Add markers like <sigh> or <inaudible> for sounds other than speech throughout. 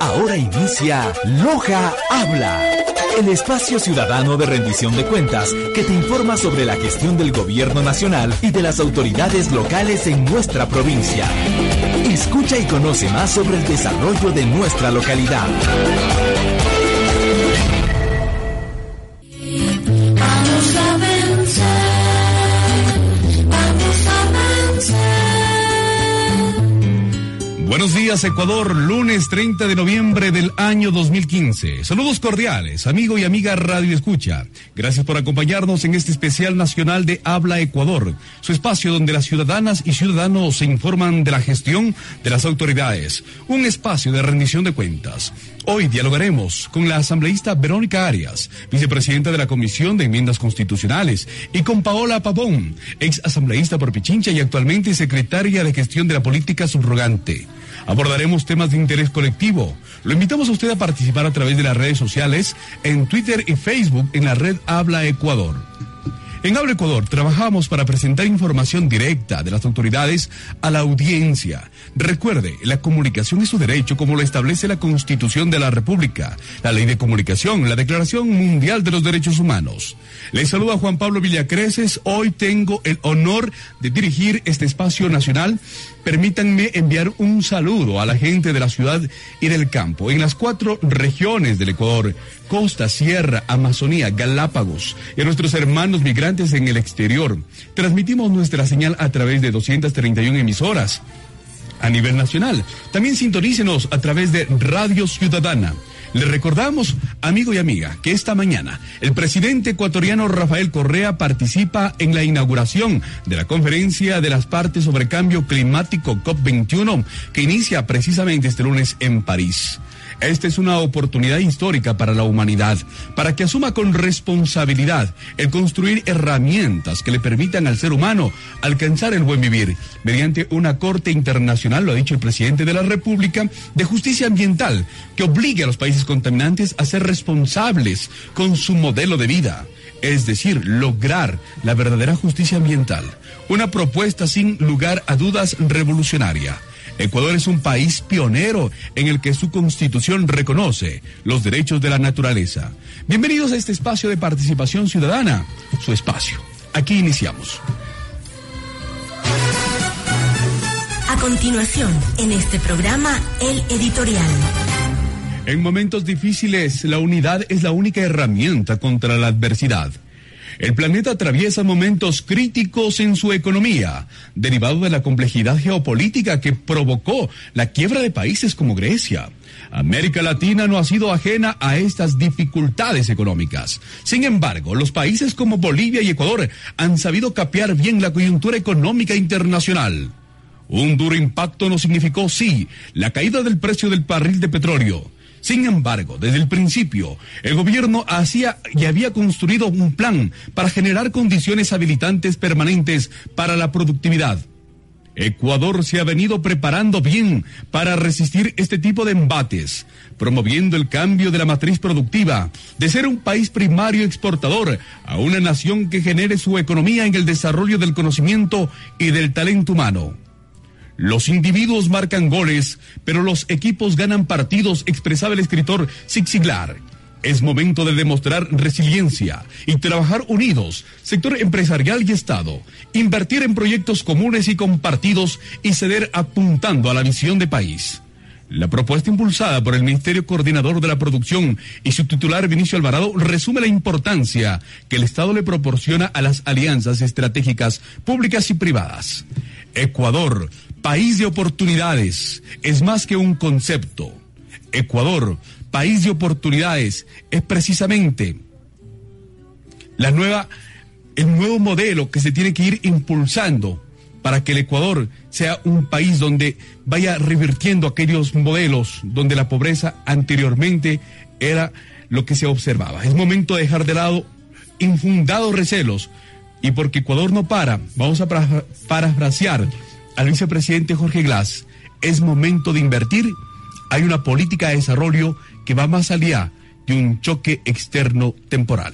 Ahora inicia Loja Habla, el espacio ciudadano de rendición de cuentas que te informa sobre la gestión del gobierno nacional y de las autoridades locales en nuestra provincia. Escucha y conoce más sobre el desarrollo de nuestra localidad. A Buenos días Ecuador, lunes 30 de noviembre del año 2015. Saludos cordiales, amigo y amiga Radio Escucha. Gracias por acompañarnos en este especial nacional de Habla Ecuador, su espacio donde las ciudadanas y ciudadanos se informan de la gestión de las autoridades, un espacio de rendición de cuentas. Hoy dialogaremos con la asambleísta Verónica Arias, vicepresidenta de la Comisión de Enmiendas Constitucionales, y con Paola Pavón, ex asambleísta por Pichincha y actualmente secretaria de Gestión de la Política Subrogante. Abordaremos temas de interés colectivo. Lo invitamos a usted a participar a través de las redes sociales, en Twitter y Facebook, en la red Habla Ecuador. En Habla Ecuador trabajamos para presentar información directa de las autoridades a la audiencia. Recuerde, la comunicación es su derecho como lo establece la Constitución de la República, la Ley de Comunicación, la Declaración Mundial de los Derechos Humanos. Les saluda Juan Pablo Villacreces. Hoy tengo el honor de dirigir este espacio nacional. Permítanme enviar un saludo a la gente de la ciudad y del campo, en las cuatro regiones del Ecuador, costa, sierra, Amazonía, Galápagos, y a nuestros hermanos migrantes en el exterior. Transmitimos nuestra señal a través de 231 emisoras a nivel nacional. También sintonícenos a través de Radio Ciudadana. Le recordamos, amigo y amiga, que esta mañana el presidente ecuatoriano Rafael Correa participa en la inauguración de la conferencia de las partes sobre cambio climático COP21 que inicia precisamente este lunes en París. Esta es una oportunidad histórica para la humanidad, para que asuma con responsabilidad el construir herramientas que le permitan al ser humano alcanzar el buen vivir, mediante una Corte Internacional, lo ha dicho el presidente de la República, de justicia ambiental, que obligue a los países contaminantes a ser responsables con su modelo de vida. Es decir, lograr la verdadera justicia ambiental. Una propuesta sin lugar a dudas revolucionaria. Ecuador es un país pionero en el que su constitución reconoce los derechos de la naturaleza. Bienvenidos a este espacio de participación ciudadana, su espacio. Aquí iniciamos. A continuación, en este programa, el editorial. En momentos difíciles, la unidad es la única herramienta contra la adversidad. El planeta atraviesa momentos críticos en su economía, derivado de la complejidad geopolítica que provocó la quiebra de países como Grecia. América Latina no ha sido ajena a estas dificultades económicas. Sin embargo, los países como Bolivia y Ecuador han sabido capear bien la coyuntura económica internacional. Un duro impacto no significó, sí, la caída del precio del barril de petróleo. Sin embargo, desde el principio, el gobierno hacía y había construido un plan para generar condiciones habilitantes permanentes para la productividad. Ecuador se ha venido preparando bien para resistir este tipo de embates, promoviendo el cambio de la matriz productiva, de ser un país primario exportador a una nación que genere su economía en el desarrollo del conocimiento y del talento humano. Los individuos marcan goles, pero los equipos ganan partidos, expresaba el escritor Zig Ziglar. Es momento de demostrar resiliencia y trabajar unidos, sector empresarial y Estado, invertir en proyectos comunes y compartidos y ceder apuntando a la visión de país. La propuesta impulsada por el Ministerio Coordinador de la Producción y su titular Vinicio Alvarado resume la importancia que el Estado le proporciona a las alianzas estratégicas públicas y privadas. Ecuador, país de oportunidades, es más que un concepto. Ecuador, país de oportunidades, es precisamente la nueva, el nuevo modelo que se tiene que ir impulsando para que el Ecuador sea un país donde vaya revirtiendo aquellos modelos donde la pobreza anteriormente era lo que se observaba. Es momento de dejar de lado infundados recelos y porque Ecuador no para, vamos a para- parafrasear al vicepresidente Jorge Glass, es momento de invertir. Hay una política de desarrollo que va más allá de un choque externo temporal.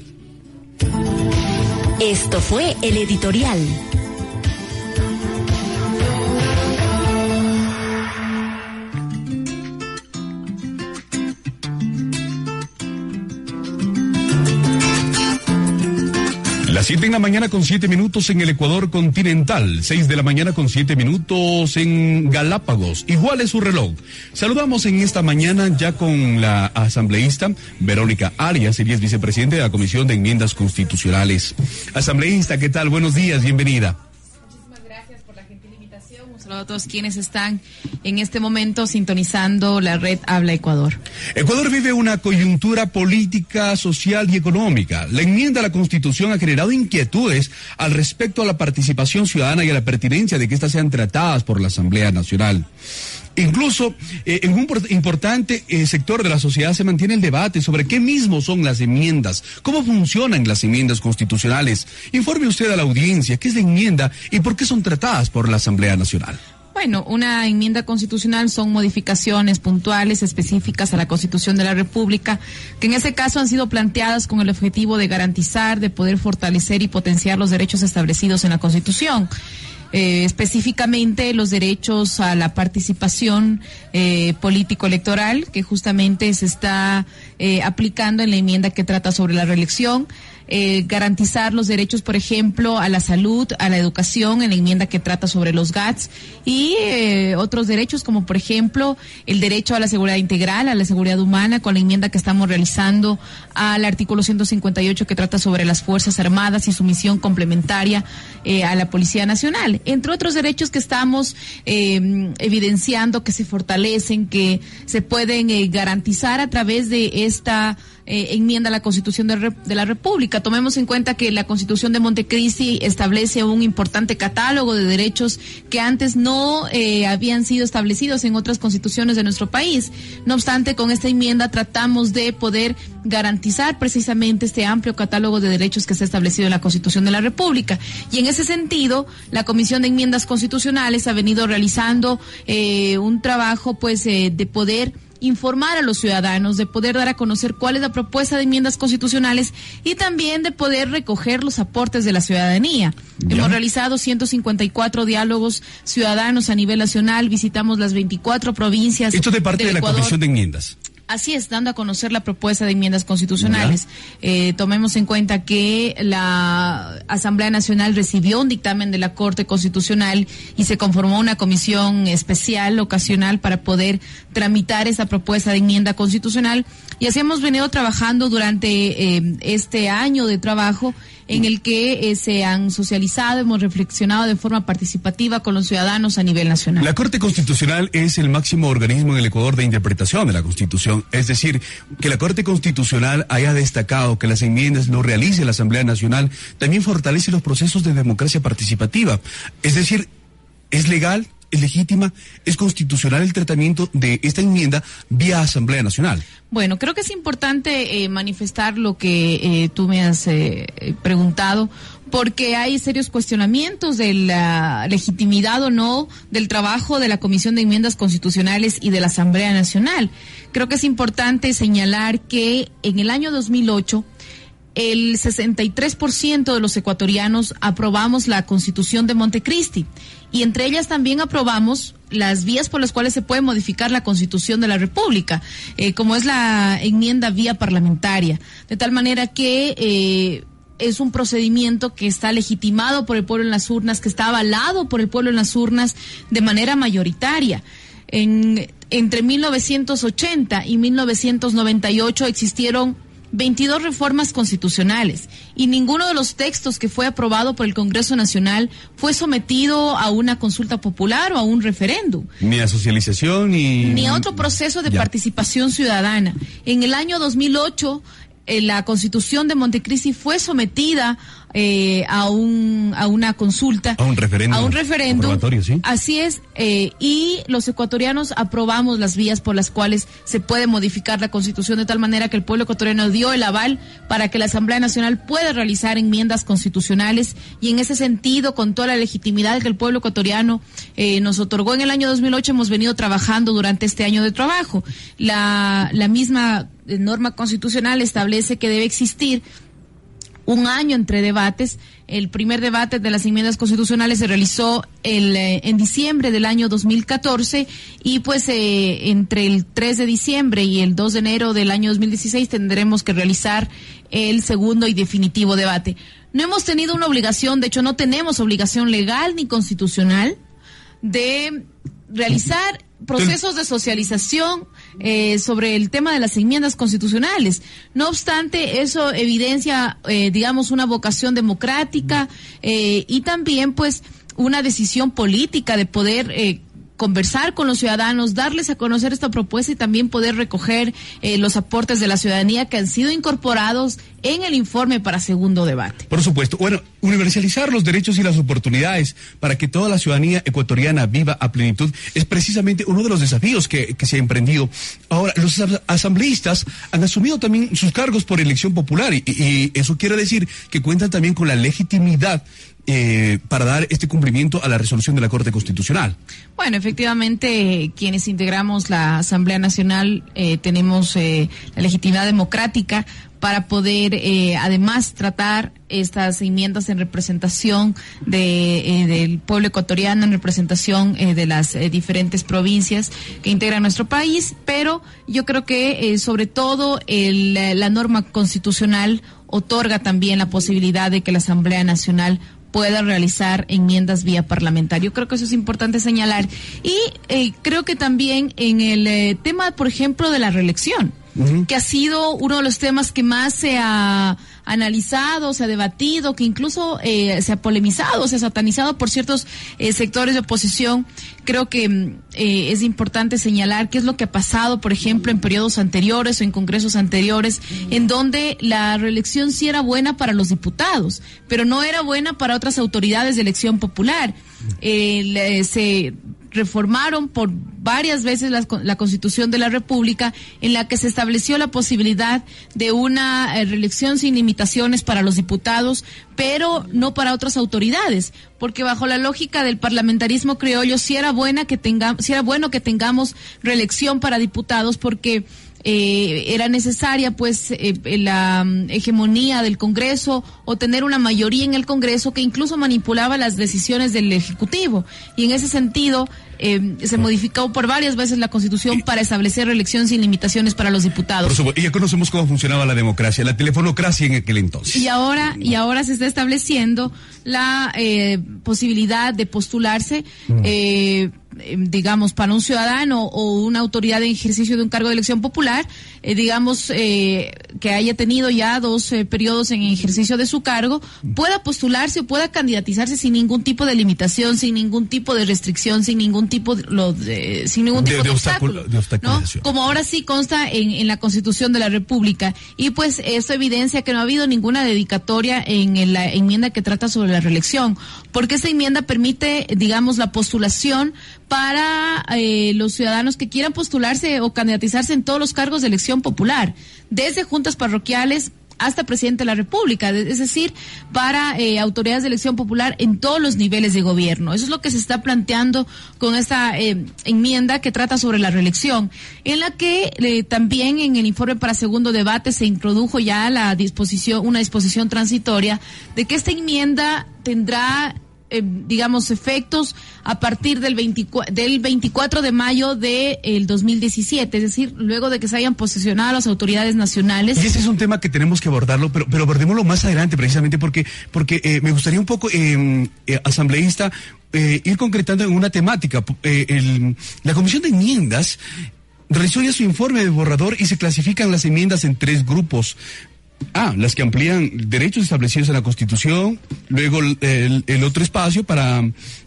Esto fue el editorial. Las 7 en la mañana con 7 minutos en el Ecuador continental, 6 de la mañana con 7 minutos en Galápagos. Igual es su reloj. Saludamos en esta mañana ya con la asambleísta Verónica Arias, ella es vicepresidente de la Comisión de Enmiendas Constitucionales. Asambleísta, ¿qué tal? Buenos días, bienvenida. Saludo a todos quienes están en este momento sintonizando la red Habla Ecuador. Ecuador vive una coyuntura política, social y económica. La enmienda a la Constitución ha generado inquietudes al respecto a la participación ciudadana y a la pertinencia de que éstas sean tratadas por la Asamblea Nacional. Incluso eh, en un por- importante eh, sector de la sociedad se mantiene el debate sobre qué mismo son las enmiendas, cómo funcionan las enmiendas constitucionales. Informe usted a la audiencia qué es la enmienda y por qué son tratadas por la Asamblea Nacional. Bueno, una enmienda constitucional son modificaciones puntuales específicas a la Constitución de la República, que en ese caso han sido planteadas con el objetivo de garantizar, de poder fortalecer y potenciar los derechos establecidos en la Constitución. Eh, específicamente los derechos a la participación eh, político-electoral, que justamente se está eh, aplicando en la enmienda que trata sobre la reelección. Eh, garantizar los derechos, por ejemplo, a la salud, a la educación, en la enmienda que trata sobre los GATS, y eh, otros derechos, como por ejemplo el derecho a la seguridad integral, a la seguridad humana, con la enmienda que estamos realizando al artículo 158 que trata sobre las Fuerzas Armadas y su misión complementaria eh, a la Policía Nacional, entre otros derechos que estamos eh, evidenciando que se fortalecen, que se pueden eh, garantizar a través de esta eh, enmienda a la Constitución de, de la República. Tomemos en cuenta que la Constitución de Montecristi establece un importante catálogo de derechos que antes no eh, habían sido establecidos en otras constituciones de nuestro país. No obstante, con esta enmienda tratamos de poder garantizar precisamente este amplio catálogo de derechos que está establecido en la Constitución de la República. Y en ese sentido, la Comisión de Enmiendas Constitucionales ha venido realizando eh, un trabajo pues eh, de poder informar a los ciudadanos, de poder dar a conocer cuál es la propuesta de enmiendas constitucionales y también de poder recoger los aportes de la ciudadanía. Hemos realizado 154 diálogos ciudadanos a nivel nacional, visitamos las 24 provincias. Esto de parte de la. Comisión de Enmiendas. Así es, dando a conocer la propuesta de enmiendas constitucionales. Eh, tomemos en cuenta que la Asamblea Nacional recibió un dictamen de la Corte Constitucional y se conformó una comisión especial, ocasional, para poder tramitar esa propuesta de enmienda constitucional. Y así hemos venido trabajando durante eh, este año de trabajo en el que eh, se han socializado, hemos reflexionado de forma participativa con los ciudadanos a nivel nacional. La Corte Constitucional es el máximo organismo en el Ecuador de interpretación de la Constitución. Es decir, que la Corte Constitucional haya destacado que las enmiendas lo realice la Asamblea Nacional también fortalece los procesos de democracia participativa. Es decir, es legal, legítima, es constitucional el tratamiento de esta enmienda vía Asamblea Nacional. Bueno, creo que es importante eh, manifestar lo que eh, tú me has eh, preguntado, porque hay serios cuestionamientos de la legitimidad o no del trabajo de la Comisión de Enmiendas Constitucionales y de la Asamblea Nacional. Creo que es importante señalar que en el año 2008 el 63% de los ecuatorianos aprobamos la Constitución de Montecristi y entre ellas también aprobamos las vías por las cuales se puede modificar la Constitución de la República, eh, como es la enmienda vía parlamentaria, de tal manera que eh, es un procedimiento que está legitimado por el pueblo en las urnas, que está avalado por el pueblo en las urnas de manera mayoritaria. En, entre 1980 y 1998 existieron 22 reformas constitucionales y ninguno de los textos que fue aprobado por el Congreso Nacional fue sometido a una consulta popular o a un referéndum Ni a socialización ni... ni a otro proceso de Ya. participación ciudadana. En el año 2008, eh, la Constitución de Montecristi fue sometida eh, a un a una consulta. A un referéndum a un referéndum. así es eh, y los ecuatorianos aprobamos las vías por las cuales se puede modificar la constitución de tal manera que el pueblo ecuatoriano dio el aval para que la Asamblea Nacional pueda realizar enmiendas constitucionales. Y en ese sentido con toda la legitimidad que el pueblo ecuatoriano eh, nos otorgó en el año 2008 hemos venido trabajando durante este año de trabajo. La la misma norma constitucional establece que debe existir un año entre debates. El primer debate de las enmiendas constitucionales se realizó el, eh, en diciembre del año 2014 y pues eh, entre el 3 de diciembre y el 2 de enero del año 2016 tendremos que realizar el segundo y definitivo debate. No hemos tenido una obligación, de hecho no tenemos obligación legal ni constitucional de realizar procesos de socialización eh, sobre el tema de las enmiendas constitucionales. No obstante, eso evidencia, eh, digamos, una vocación democrática eh, y también, pues, una decisión política de poder eh, conversar con los ciudadanos, darles a conocer esta propuesta y también poder recoger eh, los aportes de la ciudadanía que han sido incorporados en el informe para segundo debate. Por supuesto. Bueno, universalizar los derechos y las oportunidades para que toda la ciudadanía ecuatoriana viva a plenitud es precisamente uno de los desafíos que, que se ha emprendido. Ahora, los as- asambleístas han asumido también sus cargos por elección popular y eso quiere decir que cuentan también con la legitimidad eh, para dar este cumplimiento a la resolución de la Corte Constitucional. Bueno, efectivamente, quienes integramos la Asamblea Nacional eh, tenemos eh, la legitimidad democrática para poder, eh, además, tratar estas enmiendas en representación de, eh, del pueblo ecuatoriano, en representación eh, de las eh, diferentes provincias que integran nuestro país, pero yo creo que, eh, sobre todo, el, la norma constitucional otorga también la posibilidad de que la Asamblea Nacional pueda realizar enmiendas vía parlamentario. Creo que eso es importante señalar. Y eh, creo que también en el eh, tema, por ejemplo, de la reelección, que ha sido uno de los temas que más se ha analizado, se ha debatido, que incluso eh, se ha polemizado, se ha satanizado por ciertos eh, sectores de oposición. Creo que mm, eh, es importante señalar qué es lo que ha pasado, por ejemplo, en periodos anteriores o en congresos anteriores, en donde la reelección sí era buena para los diputados, pero no era buena para otras autoridades de elección popular. Eh, se reformaron por varias veces la, la Constitución de la República en la que se estableció la posibilidad de una eh, reelección sin limitaciones para los diputados, pero no para otras autoridades, porque bajo la lógica del parlamentarismo criollo sí era buena que tengamos, sí era bueno que tengamos reelección para diputados porque eh, era necesaria pues eh, la mm, hegemonía del Congreso o tener una mayoría en el Congreso que incluso manipulaba las decisiones del Ejecutivo. Y en ese sentido eh, se modificó por varias veces la Constitución para establecer reelección sin limitaciones para los diputados. Por supuesto, y ya conocemos cómo funcionaba la democracia, la telefonocracia en aquel entonces. Y ahora, y ahora se está estableciendo la eh, posibilidad de postularse, eh, eh, digamos, para un ciudadano o una autoridad en ejercicio de un cargo de elección popular, eh, digamos, eh, que haya tenido ya dos periodos en ejercicio de su cargo, pueda postularse o pueda candidatizarse sin ningún tipo de limitación, sin ningún tipo de restricción, sin ningún tipo de, lo de- sin ningún tipo de, de obstáculo- ¿no? como ahora sí consta en, en la Constitución de la República. Y pues eso evidencia que no ha habido ninguna dedicatoria en la enmienda que trata sobre la reelección, porque esa enmienda permite, digamos, la postulación para eh, los ciudadanos que quieran postularse o candidatizarse en todos los cargos de elección popular, desde juntas parroquiales hasta presidente de la República, es decir, para eh, autoridades de elección popular en todos los niveles de gobierno. Eso es lo que se está planteando con esta eh, enmienda que trata sobre la reelección, en la que eh, también en el informe para segundo debate se introdujo ya la disposición, una disposición transitoria de que esta enmienda tendrá eh, digamos, efectos a partir del, 24, del 24 de mayo del de 2017, es decir, luego de que se hayan posicionado las autoridades nacionales. Y ese es un tema que tenemos que abordarlo, pero, pero abordémoslo más adelante precisamente porque, porque eh, me gustaría un poco, eh, eh, asambleísta, eh, ir concretando en una temática. La Comisión de Enmiendas realizó ya su informe de borrador y se clasifican las enmiendas en tres grupos. Ah, las que amplían derechos establecidos en la Constitución, luego el, otro espacio para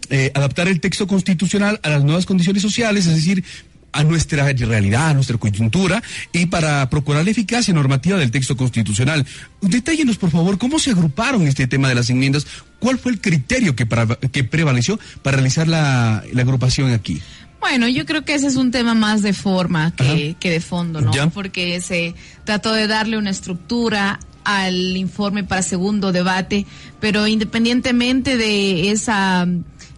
eh, adaptar el texto constitucional a las nuevas condiciones sociales, es decir, a nuestra realidad, a nuestra coyuntura y para procurar la eficacia normativa del texto constitucional. Detállenos, por favor, cómo se agruparon este tema de las enmiendas, cuál fue el criterio que, que prevaleció para realizar la agrupación aquí. Bueno, yo creo que ese es un tema más de forma que, que de fondo, ¿no? Ya. Porque se trató de darle una estructura al informe para segundo debate, pero independientemente de esa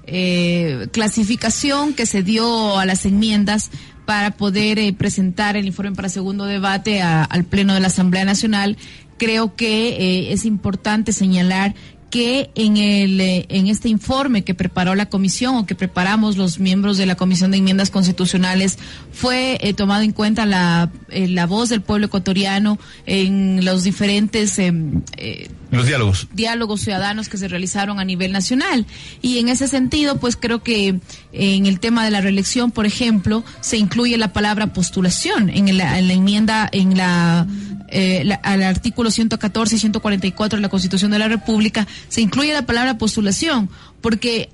eh, clasificación que se dio a las enmiendas para poder eh, presentar el informe para segundo debate a- al Pleno de la Asamblea Nacional, creo que eh, es importante señalar que en el eh, en este informe que preparó la comisión o que preparamos los miembros de la comisión de enmiendas constitucionales fue eh, tomado en cuenta la eh, la voz del pueblo ecuatoriano en los diferentes em, eh, Los diálogos. diálogos ciudadanos que se realizaron a nivel nacional. Y en ese sentido, pues creo que en el tema de la reelección, por ejemplo, se incluye la palabra postulación en la, en la enmienda, en la, eh, la- al artículo 114 y 144 de la Constitución de la República, se incluye la palabra postulación, porque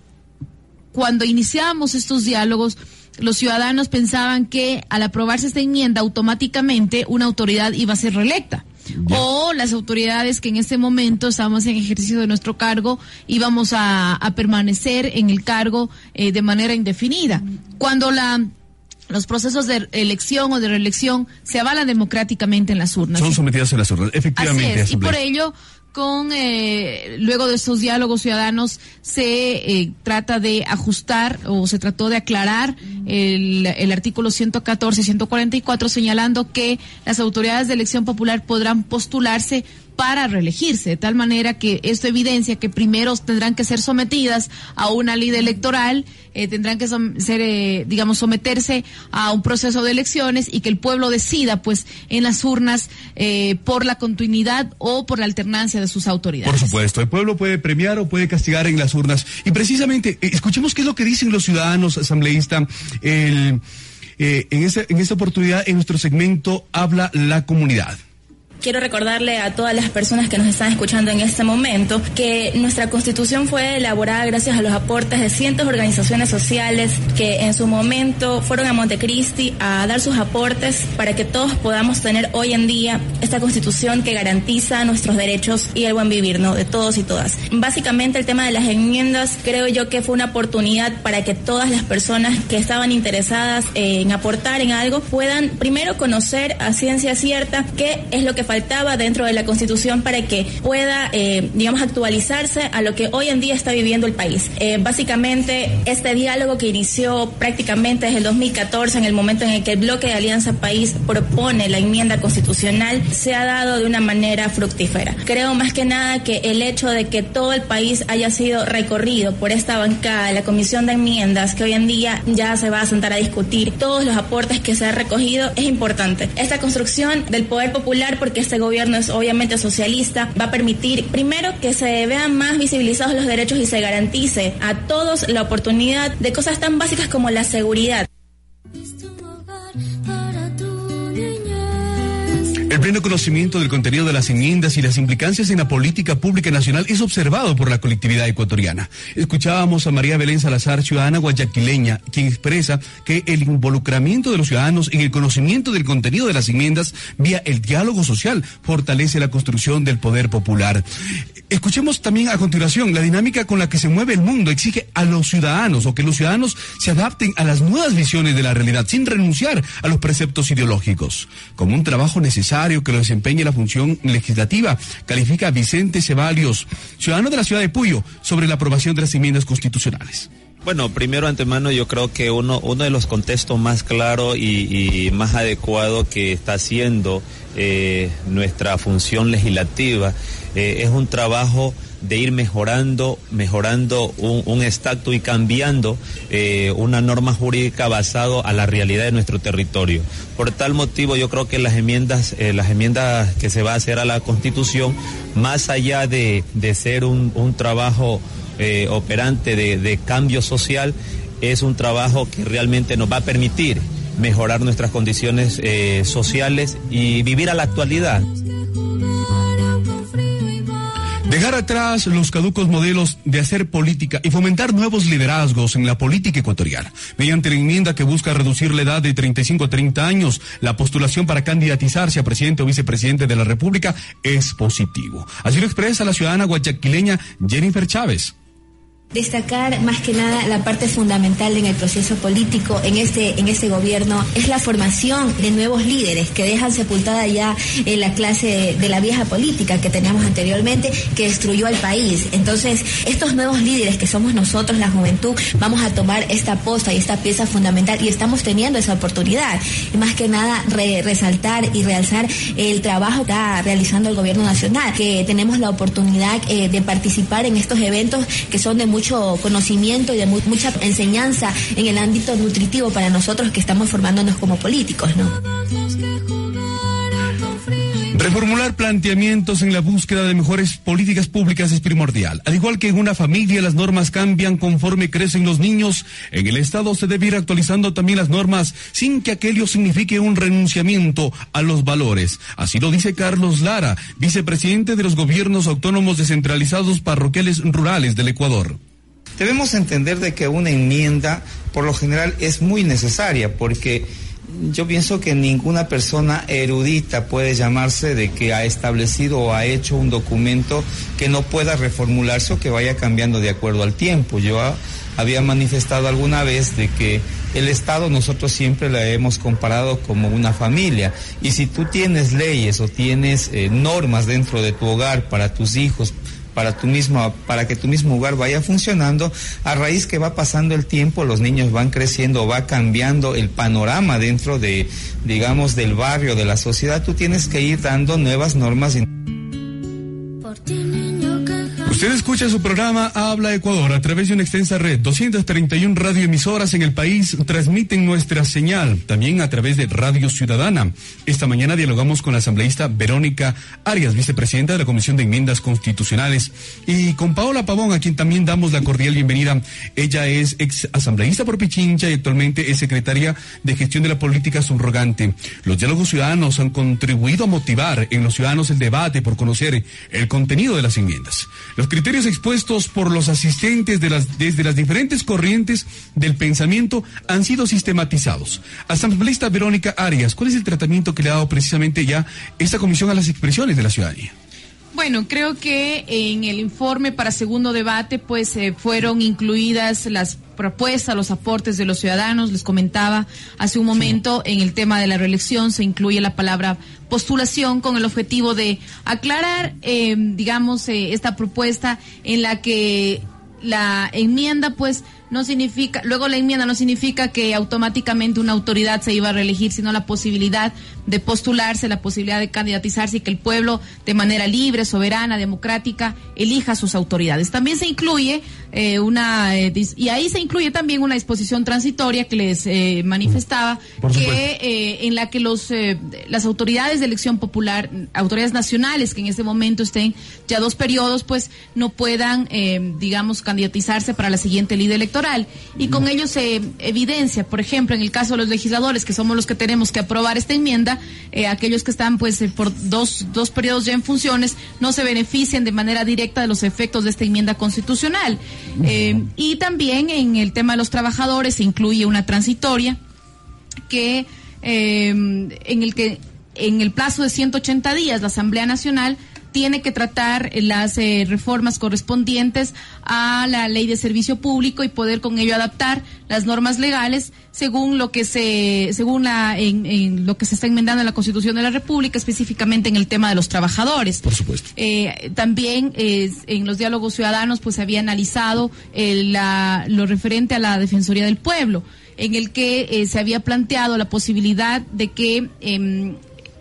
cuando iniciábamos estos diálogos, los ciudadanos pensaban que al aprobarse esta enmienda, automáticamente una autoridad iba a ser reelecta. O las autoridades que en este momento estábamos en ejercicio de nuestro cargo íbamos a, a permanecer en el cargo eh, de manera indefinida. Cuando la los procesos de elección o de reelección se avalan democráticamente en las urnas. Son sometidas a las urnas, efectivamente. Así es, y por ello, con eh, luego de estos diálogos ciudadanos, se eh, trata de ajustar o se trató de aclarar el, el artículo 114 y 144, señalando que las autoridades de elección popular podrán postularse para reelegirse, de tal manera que esto evidencia que primero tendrán que ser sometidas a una ley electoral, eh, tendrán que ser, eh, digamos, someterse a un proceso de elecciones y que el pueblo decida, pues, en las urnas eh, por la continuidad o por la alternancia de sus autoridades. Por supuesto, el pueblo puede premiar o puede castigar en las urnas. Y precisamente, eh, escuchemos qué es lo que dicen los ciudadanos asambleístas. El, eh, en, esta, en esta oportunidad, en nuestro segmento, habla la comunidad. Quiero recordarle a todas las personas que nos están escuchando en este momento que nuestra constitución fue elaborada gracias a los aportes de cientos de organizaciones sociales que en su momento fueron a Montecristi a dar sus aportes para que todos podamos tener hoy en día esta constitución que garantiza nuestros derechos y el buen vivir ¿no? de todos y todas. Básicamente el tema de las enmiendas creo yo que fue una oportunidad para que todas las personas que estaban interesadas en aportar en algo puedan primero conocer a ciencia cierta qué es lo que faltaba dentro de la Constitución para que pueda, eh, digamos, actualizarse a lo que hoy en día está viviendo el país. Eh, básicamente, este diálogo que inició prácticamente desde el 2014, en el momento en el que el bloque de Alianza País propone la enmienda constitucional, se ha dado de una manera fructífera. Creo más que nada que el hecho de que todo el país haya sido recorrido por esta bancada, la Comisión de Enmiendas, que hoy en día ya se va a sentar a discutir todos los aportes que se han recogido, es importante. Esta construcción del poder popular, porque este gobierno es obviamente socialista, va a permitir primero que se vean más visibilizados los derechos y se garantice a todos la oportunidad de cosas tan básicas como la seguridad. Pleno conocimiento del contenido de las enmiendas y las implicancias en la política pública nacional es observado por la colectividad ecuatoriana. Escuchábamos a María Belén Salazar, ciudadana guayaquileña, quien expresa que el involucramiento de los ciudadanos en el conocimiento del contenido de las enmiendas vía el diálogo social fortalece la construcción del poder popular. Escuchemos también a continuación la dinámica con la que se mueve el mundo exige a los ciudadanos o que los ciudadanos se adapten a las nuevas visiones de la realidad sin renunciar a los preceptos ideológicos. Como un trabajo necesario que lo desempeñe la función legislativa, califica a Vicente Ceballos, ciudadano de la ciudad de Puyo, sobre la aprobación de las enmiendas constitucionales. Bueno, primero antemano yo creo que uno, uno de los contextos más claros y, más adecuado que está haciendo eh, nuestra función legislativa eh, es un trabajo de ir mejorando, mejorando un, un estatus y cambiando eh, una norma jurídica basado a la realidad de nuestro territorio. Por tal motivo, yo creo que las enmiendas, eh, las enmiendas que se va a hacer a la Constitución, más allá de, de ser un, un trabajo eh, operante de, de cambio social, es un trabajo que realmente nos va a permitir mejorar nuestras condiciones sociales y vivir a la actualidad. Dejar atrás los caducos modelos de hacer política y fomentar nuevos liderazgos en la política ecuatoriana. Mediante la enmienda que busca reducir la edad de 35 a 30 años, la postulación para candidatizarse a presidente o vicepresidente de la República es positivo. Así lo expresa la ciudadana guayaquileña Jennifer Chávez. Destacar más que nada la parte fundamental en el proceso político en este, en este gobierno es la formación de nuevos líderes que dejan sepultada ya en la clase de la vieja política que teníamos anteriormente que destruyó al país. Entonces, estos nuevos líderes que somos nosotros, la juventud, vamos a tomar esta posta y esta pieza fundamental y estamos teniendo esa oportunidad. Más que nada re- resaltar y realzar el trabajo que está realizando el gobierno nacional, que tenemos la oportunidad eh, de participar en estos eventos que son de mucho conocimiento y de mu- mucha enseñanza en el ámbito nutritivo para nosotros que estamos formándonos como políticos, ¿no? Reformular planteamientos en la búsqueda de mejores políticas públicas es primordial. Al igual que en una familia las normas cambian conforme crecen los niños, en el Estado se debe ir actualizando también las normas sin que aquello signifique un renunciamiento a los valores. Así lo dice Carlos Lara, vicepresidente de los gobiernos autónomos descentralizados parroquiales rurales del Ecuador. Debemos entender de que una enmienda, por lo general, es muy necesaria porque yo pienso que ninguna persona erudita puede llamarse de que ha establecido o ha hecho un documento que no pueda reformularse o que vaya cambiando de acuerdo al tiempo. Yo había manifestado alguna vez de que el Estado nosotros siempre la hemos comparado como una familia y si tú tienes leyes o tienes eh, normas dentro de tu hogar para tus hijos, para mismo, para que tu mismo hogar vaya funcionando, a raíz que va pasando el tiempo, los niños van creciendo, va cambiando el panorama dentro de, digamos, del barrio, de la sociedad, tú tienes que ir dando nuevas normas. Usted escucha su programa Habla Ecuador a través de una extensa red. 231 radioemisoras en el país transmiten nuestra señal, también a través de Radio Ciudadana. Esta mañana dialogamos con la asambleísta Verónica Arias, vicepresidenta de la Comisión de Enmiendas Constitucionales, y con Paola Pavón, a quien también damos la cordial bienvenida. Ella es ex asambleísta por Pichincha y actualmente es secretaria de Gestión de la Política Subrogante. Los diálogos ciudadanos han contribuido a motivar en los ciudadanos el debate por conocer el contenido de las enmiendas. Criterios expuestos por los asistentes desde las diferentes corrientes del pensamiento han sido sistematizados. Asambleísta Verónica Arias, ¿cuál es el tratamiento que le ha dado precisamente ya esta comisión a las expresiones de la ciudadanía? Bueno, creo que en el informe para segundo debate, pues eh, fueron incluidas las propuestas, los aportes de los ciudadanos. Les comentaba hace un momento en el tema de la reelección se incluye la palabra postulación con el objetivo de aclarar, eh, digamos, eh, esta propuesta en la que la enmienda, pues, no significa, luego la enmienda no significa que automáticamente una autoridad se iba a reelegir, sino la posibilidad de postularse, la posibilidad de candidatizarse y que el pueblo de manera libre, soberana, democrática, elija sus autoridades. También se incluye eh, una, eh, y ahí se incluye también una disposición transitoria que les eh, manifestaba, Por que eh, en la que los eh, las autoridades de elección popular, autoridades nacionales que en este momento estén ya dos periodos, pues no puedan, eh, digamos, candidatizarse para la siguiente ley electoral. Y con ello se evidencia, por ejemplo, en el caso de los legisladores, que somos los que tenemos que aprobar esta enmienda, eh, aquellos que están pues eh, por dos, dos periodos ya en funciones, no se benefician de manera directa de los efectos de esta enmienda constitucional. Eh, y también en el tema de los trabajadores se incluye una transitoria que en el que en el plazo de 180 días la Asamblea Nacional tiene que tratar eh, las eh, reformas correspondientes a la ley de servicio público y poder con ello adaptar las normas legales según lo que se según la en, en lo que se está enmendando en la Constitución de la República específicamente en el tema de los trabajadores. Por supuesto. Eh, también eh, en los diálogos ciudadanos pues se había analizado la- lo referente a la Defensoría del Pueblo, en el que se había planteado la posibilidad de que em,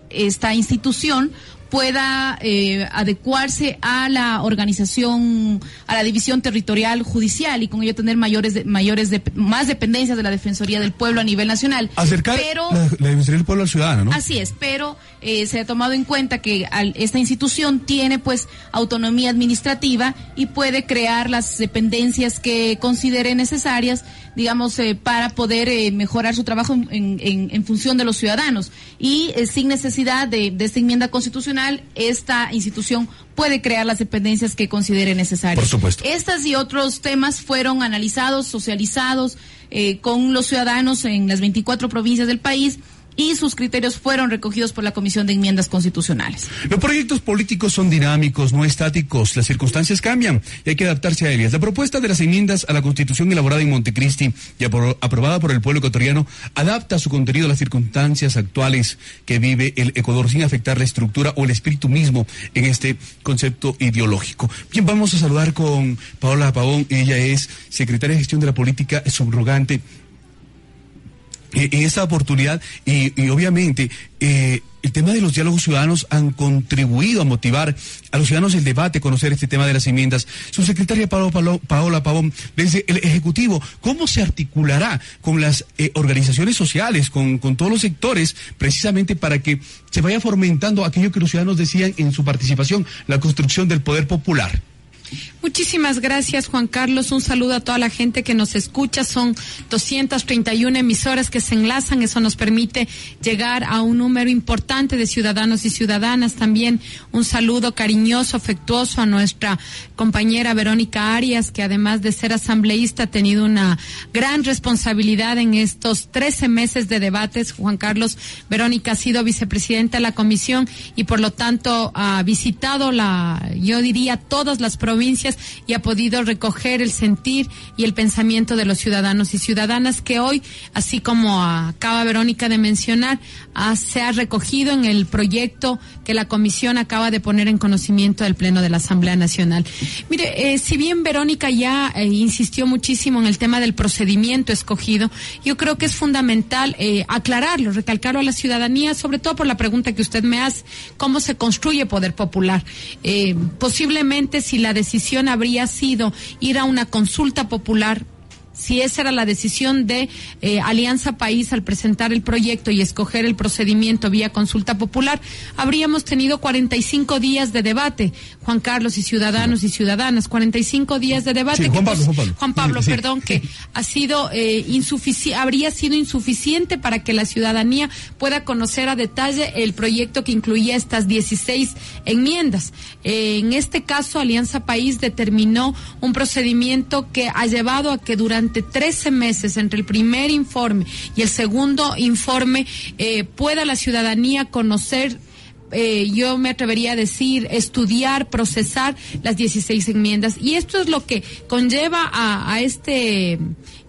esta institución pueda eh, adecuarse a la organización, a la división territorial judicial y con ello tener mayores, de- mayores de- más dependencias de la Defensoría del Pueblo a nivel nacional. Acercar Pero, la, la Defensoría del Pueblo al ciudadano, ¿no? Así es, pero eh, se ha tomado en cuenta que al- esta institución tiene pues autonomía administrativa y puede crear las dependencias que considere necesarias digamos, eh, para poder eh, mejorar su trabajo en, en- en función de los ciudadanos. Y eh, sin necesidad de, de esta enmienda constitucional, esta institución puede crear las dependencias que considere necesarias. Por supuesto. Estas y otros temas fueron analizados, socializados eh, con los ciudadanos en las 24 provincias del país y sus criterios fueron recogidos por la Comisión de Enmiendas Constitucionales. Los proyectos políticos son dinámicos, no estáticos. Las circunstancias cambian y hay que adaptarse a ellas. La propuesta de las enmiendas a la Constitución elaborada en Montecristi y apro- aprobada por el pueblo ecuatoriano adapta su contenido a las circunstancias actuales que vive el Ecuador sin afectar la estructura o el espíritu mismo en este concepto ideológico. Bien, vamos a saludar con Paola Pavón. Ella es secretaria de Gestión de la Política, subrogante en esta oportunidad y, obviamente eh, el tema de los diálogos ciudadanos han contribuido a motivar a los ciudadanos el debate, conocer este tema de las enmiendas. Su secretaria Paola, Paola- Paola Pavón, desde el Ejecutivo, ¿cómo se articulará con las eh, organizaciones sociales, con, con todos los sectores, precisamente para que se vaya fomentando aquello que los ciudadanos decían en su participación, la construcción del poder popular? Muchísimas gracias, Juan Carlos. Un saludo a toda la gente que nos escucha. Son 231 emisoras que se enlazan. Eso nos permite llegar a un número importante de ciudadanos y ciudadanas. También un saludo cariñoso, afectuoso a nuestra compañera Verónica Arias, que además de ser asambleísta ha tenido una gran responsabilidad en estos 13 meses de debates. Juan Carlos, Verónica ha sido vicepresidenta de la comisión y por lo tanto ha visitado la, yo diría, todas las provincias y ha podido recoger el sentir y el pensamiento de los ciudadanos y ciudadanas que hoy, así como acaba Verónica de mencionar, se ha recogido en el proyecto que la comisión acaba de poner en conocimiento del Pleno de la Asamblea Nacional. Mire, eh, si bien Verónica ya eh, insistió muchísimo en el tema del procedimiento escogido, yo creo que es fundamental eh, aclararlo, recalcarlo a la ciudadanía, sobre todo por la pregunta que usted me hace, ¿cómo se construye poder popular? Eh, posiblemente si la decisión habría sido ir a una consulta popular, si esa era la decisión de eh, Alianza País al presentar el proyecto y escoger el procedimiento vía consulta popular, habríamos tenido 45 días de debate, Juan Carlos y ciudadanos y ciudadanas, 45 días de debate. Sí, Juan que, Pablo, Juan Pablo. Juan Pablo, Sí. perdón, que ha sido eh, insufici- habría sido insuficiente para que la ciudadanía pueda conocer a detalle el proyecto que incluía estas 16 enmiendas. Eh, en este caso, Alianza País determinó un procedimiento que ha llevado a que durante 13 meses, entre el primer informe y el segundo informe, eh, pueda la ciudadanía conocer eh, yo me atrevería a decir, estudiar, procesar las 16 enmiendas. Y esto es lo que conlleva a, este,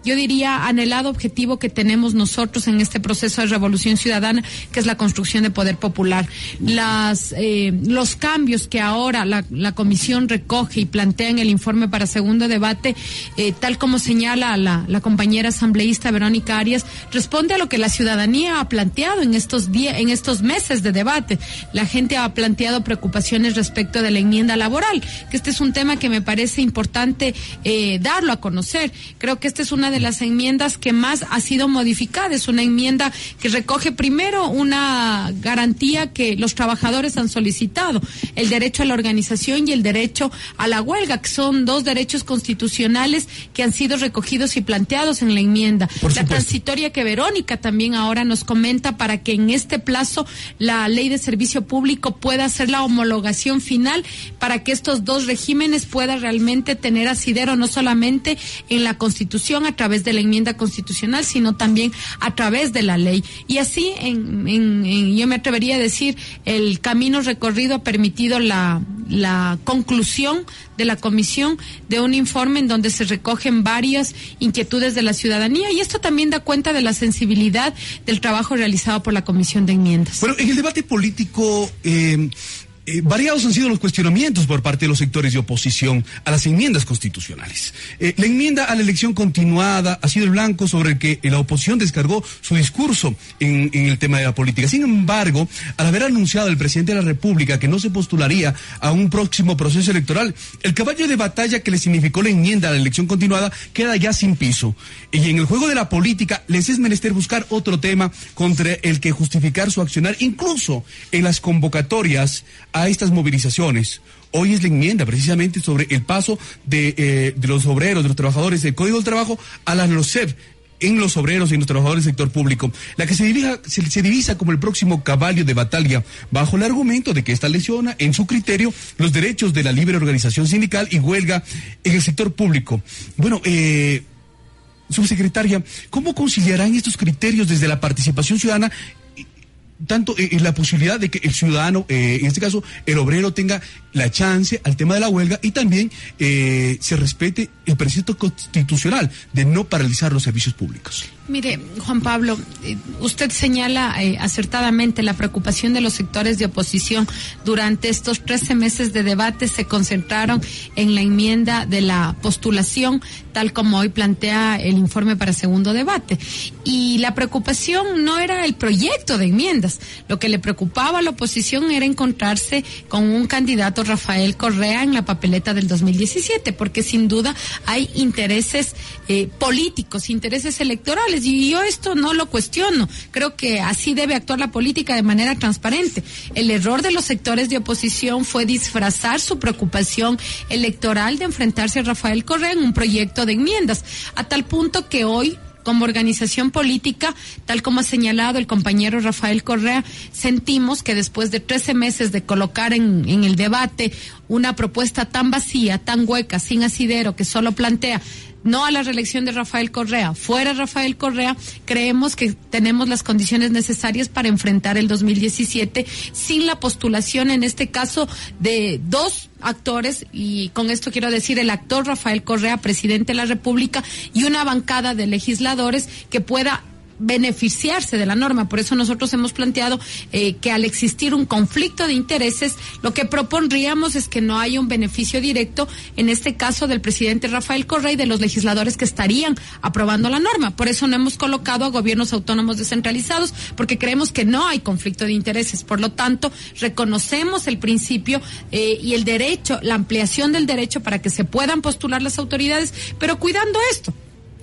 yo diría, anhelado objetivo que tenemos nosotros en este proceso de revolución ciudadana, que es la construcción de poder popular. Las, eh, los cambios que ahora la, comisión recoge y plantea en el informe para segundo debate, eh, tal como señala la, la compañera asambleísta Verónica Arias, responde a lo que la ciudadanía ha planteado en estos días, en estos meses de debate. La gente ha planteado preocupaciones respecto de la enmienda laboral, que este es un tema que me parece importante eh, darlo a conocer. Creo que esta es una de las enmiendas que más ha sido modificada. Es una enmienda que recoge primero una garantía que los trabajadores han solicitado, el derecho a la organización y el derecho a la huelga, que son dos derechos constitucionales que han sido recogidos y planteados en la enmienda. la transitoria que Verónica también ahora nos comenta para que en este plazo la ley de servicio público pueda hacer la homologación final para que estos dos regímenes puedan realmente tener asidero no solamente en la Constitución a través de la enmienda constitucional, sino también a través de la ley. Y así, en, en- en- yo me atrevería a decir, el camino recorrido ha permitido la, la conclusión de la comisión de un informe en donde se recogen varias inquietudes de la ciudadanía y esto también da cuenta de la sensibilidad del trabajo realizado por la comisión de enmiendas. Bueno, en el debate político, eh, eh, variados han sido los cuestionamientos por parte de los sectores de oposición a las enmiendas constitucionales. Eh, la enmienda a la elección continuada ha sido el blanco sobre el que la oposición descargó su discurso en, el tema de la política. Sin embargo, al haber anunciado el presidente de la República que no se postularía a un próximo proceso electoral, el caballo de batalla que le significó la enmienda a la elección continuada queda ya sin piso. Y en el juego de la política les es menester buscar otro tema contra el que justificar su accionar, incluso en las convocatorias estas movilizaciones Hoy es la enmienda precisamente sobre el paso de, eh, de los obreros, de los trabajadores del Código del Trabajo a la LOCEP en los obreros y en los trabajadores del sector público, la que se, divisa, se divisa como el próximo caballo de batalla, bajo el argumento de que esta lesiona, en su criterio, los derechos de la libre organización sindical y huelga en el sector público. Bueno, eh, subsecretaria, ¿cómo conciliarán estos criterios desde la participación ciudadana tanto eh, la posibilidad de que el ciudadano, eh, en este caso el obrero, tenga la chance al tema de la huelga y también eh, se respete el precepto constitucional de no paralizar los servicios públicos. Mire, Juan Pablo, eh, usted señala eh, acertadamente la preocupación de los sectores de oposición. Durante estos 13 meses de debate se concentraron en la enmienda de la postulación, tal como hoy plantea el informe para segundo debate. Y la preocupación no era el proyecto de enmiendas. Lo que le preocupaba a la oposición era encontrarse con un candidato, Rafael Correa, en la papeleta del 2017, porque sin duda hay intereses eh, políticos, intereses electorales y yo esto no lo cuestiono. Creo que así debe actuar la política de manera transparente. El error de los sectores de oposición fue disfrazar su preocupación electoral de enfrentarse a Rafael Correa en un proyecto de enmiendas, a tal punto que hoy como organización política, tal como ha señalado el compañero Rafael Correa, sentimos que después de 13 meses de colocar en, en, el debate una propuesta tan vacía, tan hueca, sin asidero, que solo plantea no a la reelección de Rafael Correa. Fuera Rafael Correa, creemos que tenemos las condiciones necesarias para enfrentar el 2017 sin la postulación, en este caso, de dos actores, y con esto quiero decir el actor Rafael Correa, presidente de la República, y una bancada de legisladores que pueda beneficiarse de la norma. Por eso nosotros hemos planteado eh, que al existir un conflicto de intereses, lo que propondríamos es que no haya un beneficio directo, en este caso del presidente Rafael Correa y de los legisladores que estarían aprobando la norma. Por eso no hemos colocado a gobiernos autónomos descentralizados, porque creemos que no hay conflicto de intereses. Por lo tanto, reconocemos el principio eh, y el derecho, la ampliación del derecho para que se puedan postular las autoridades, pero cuidando esto.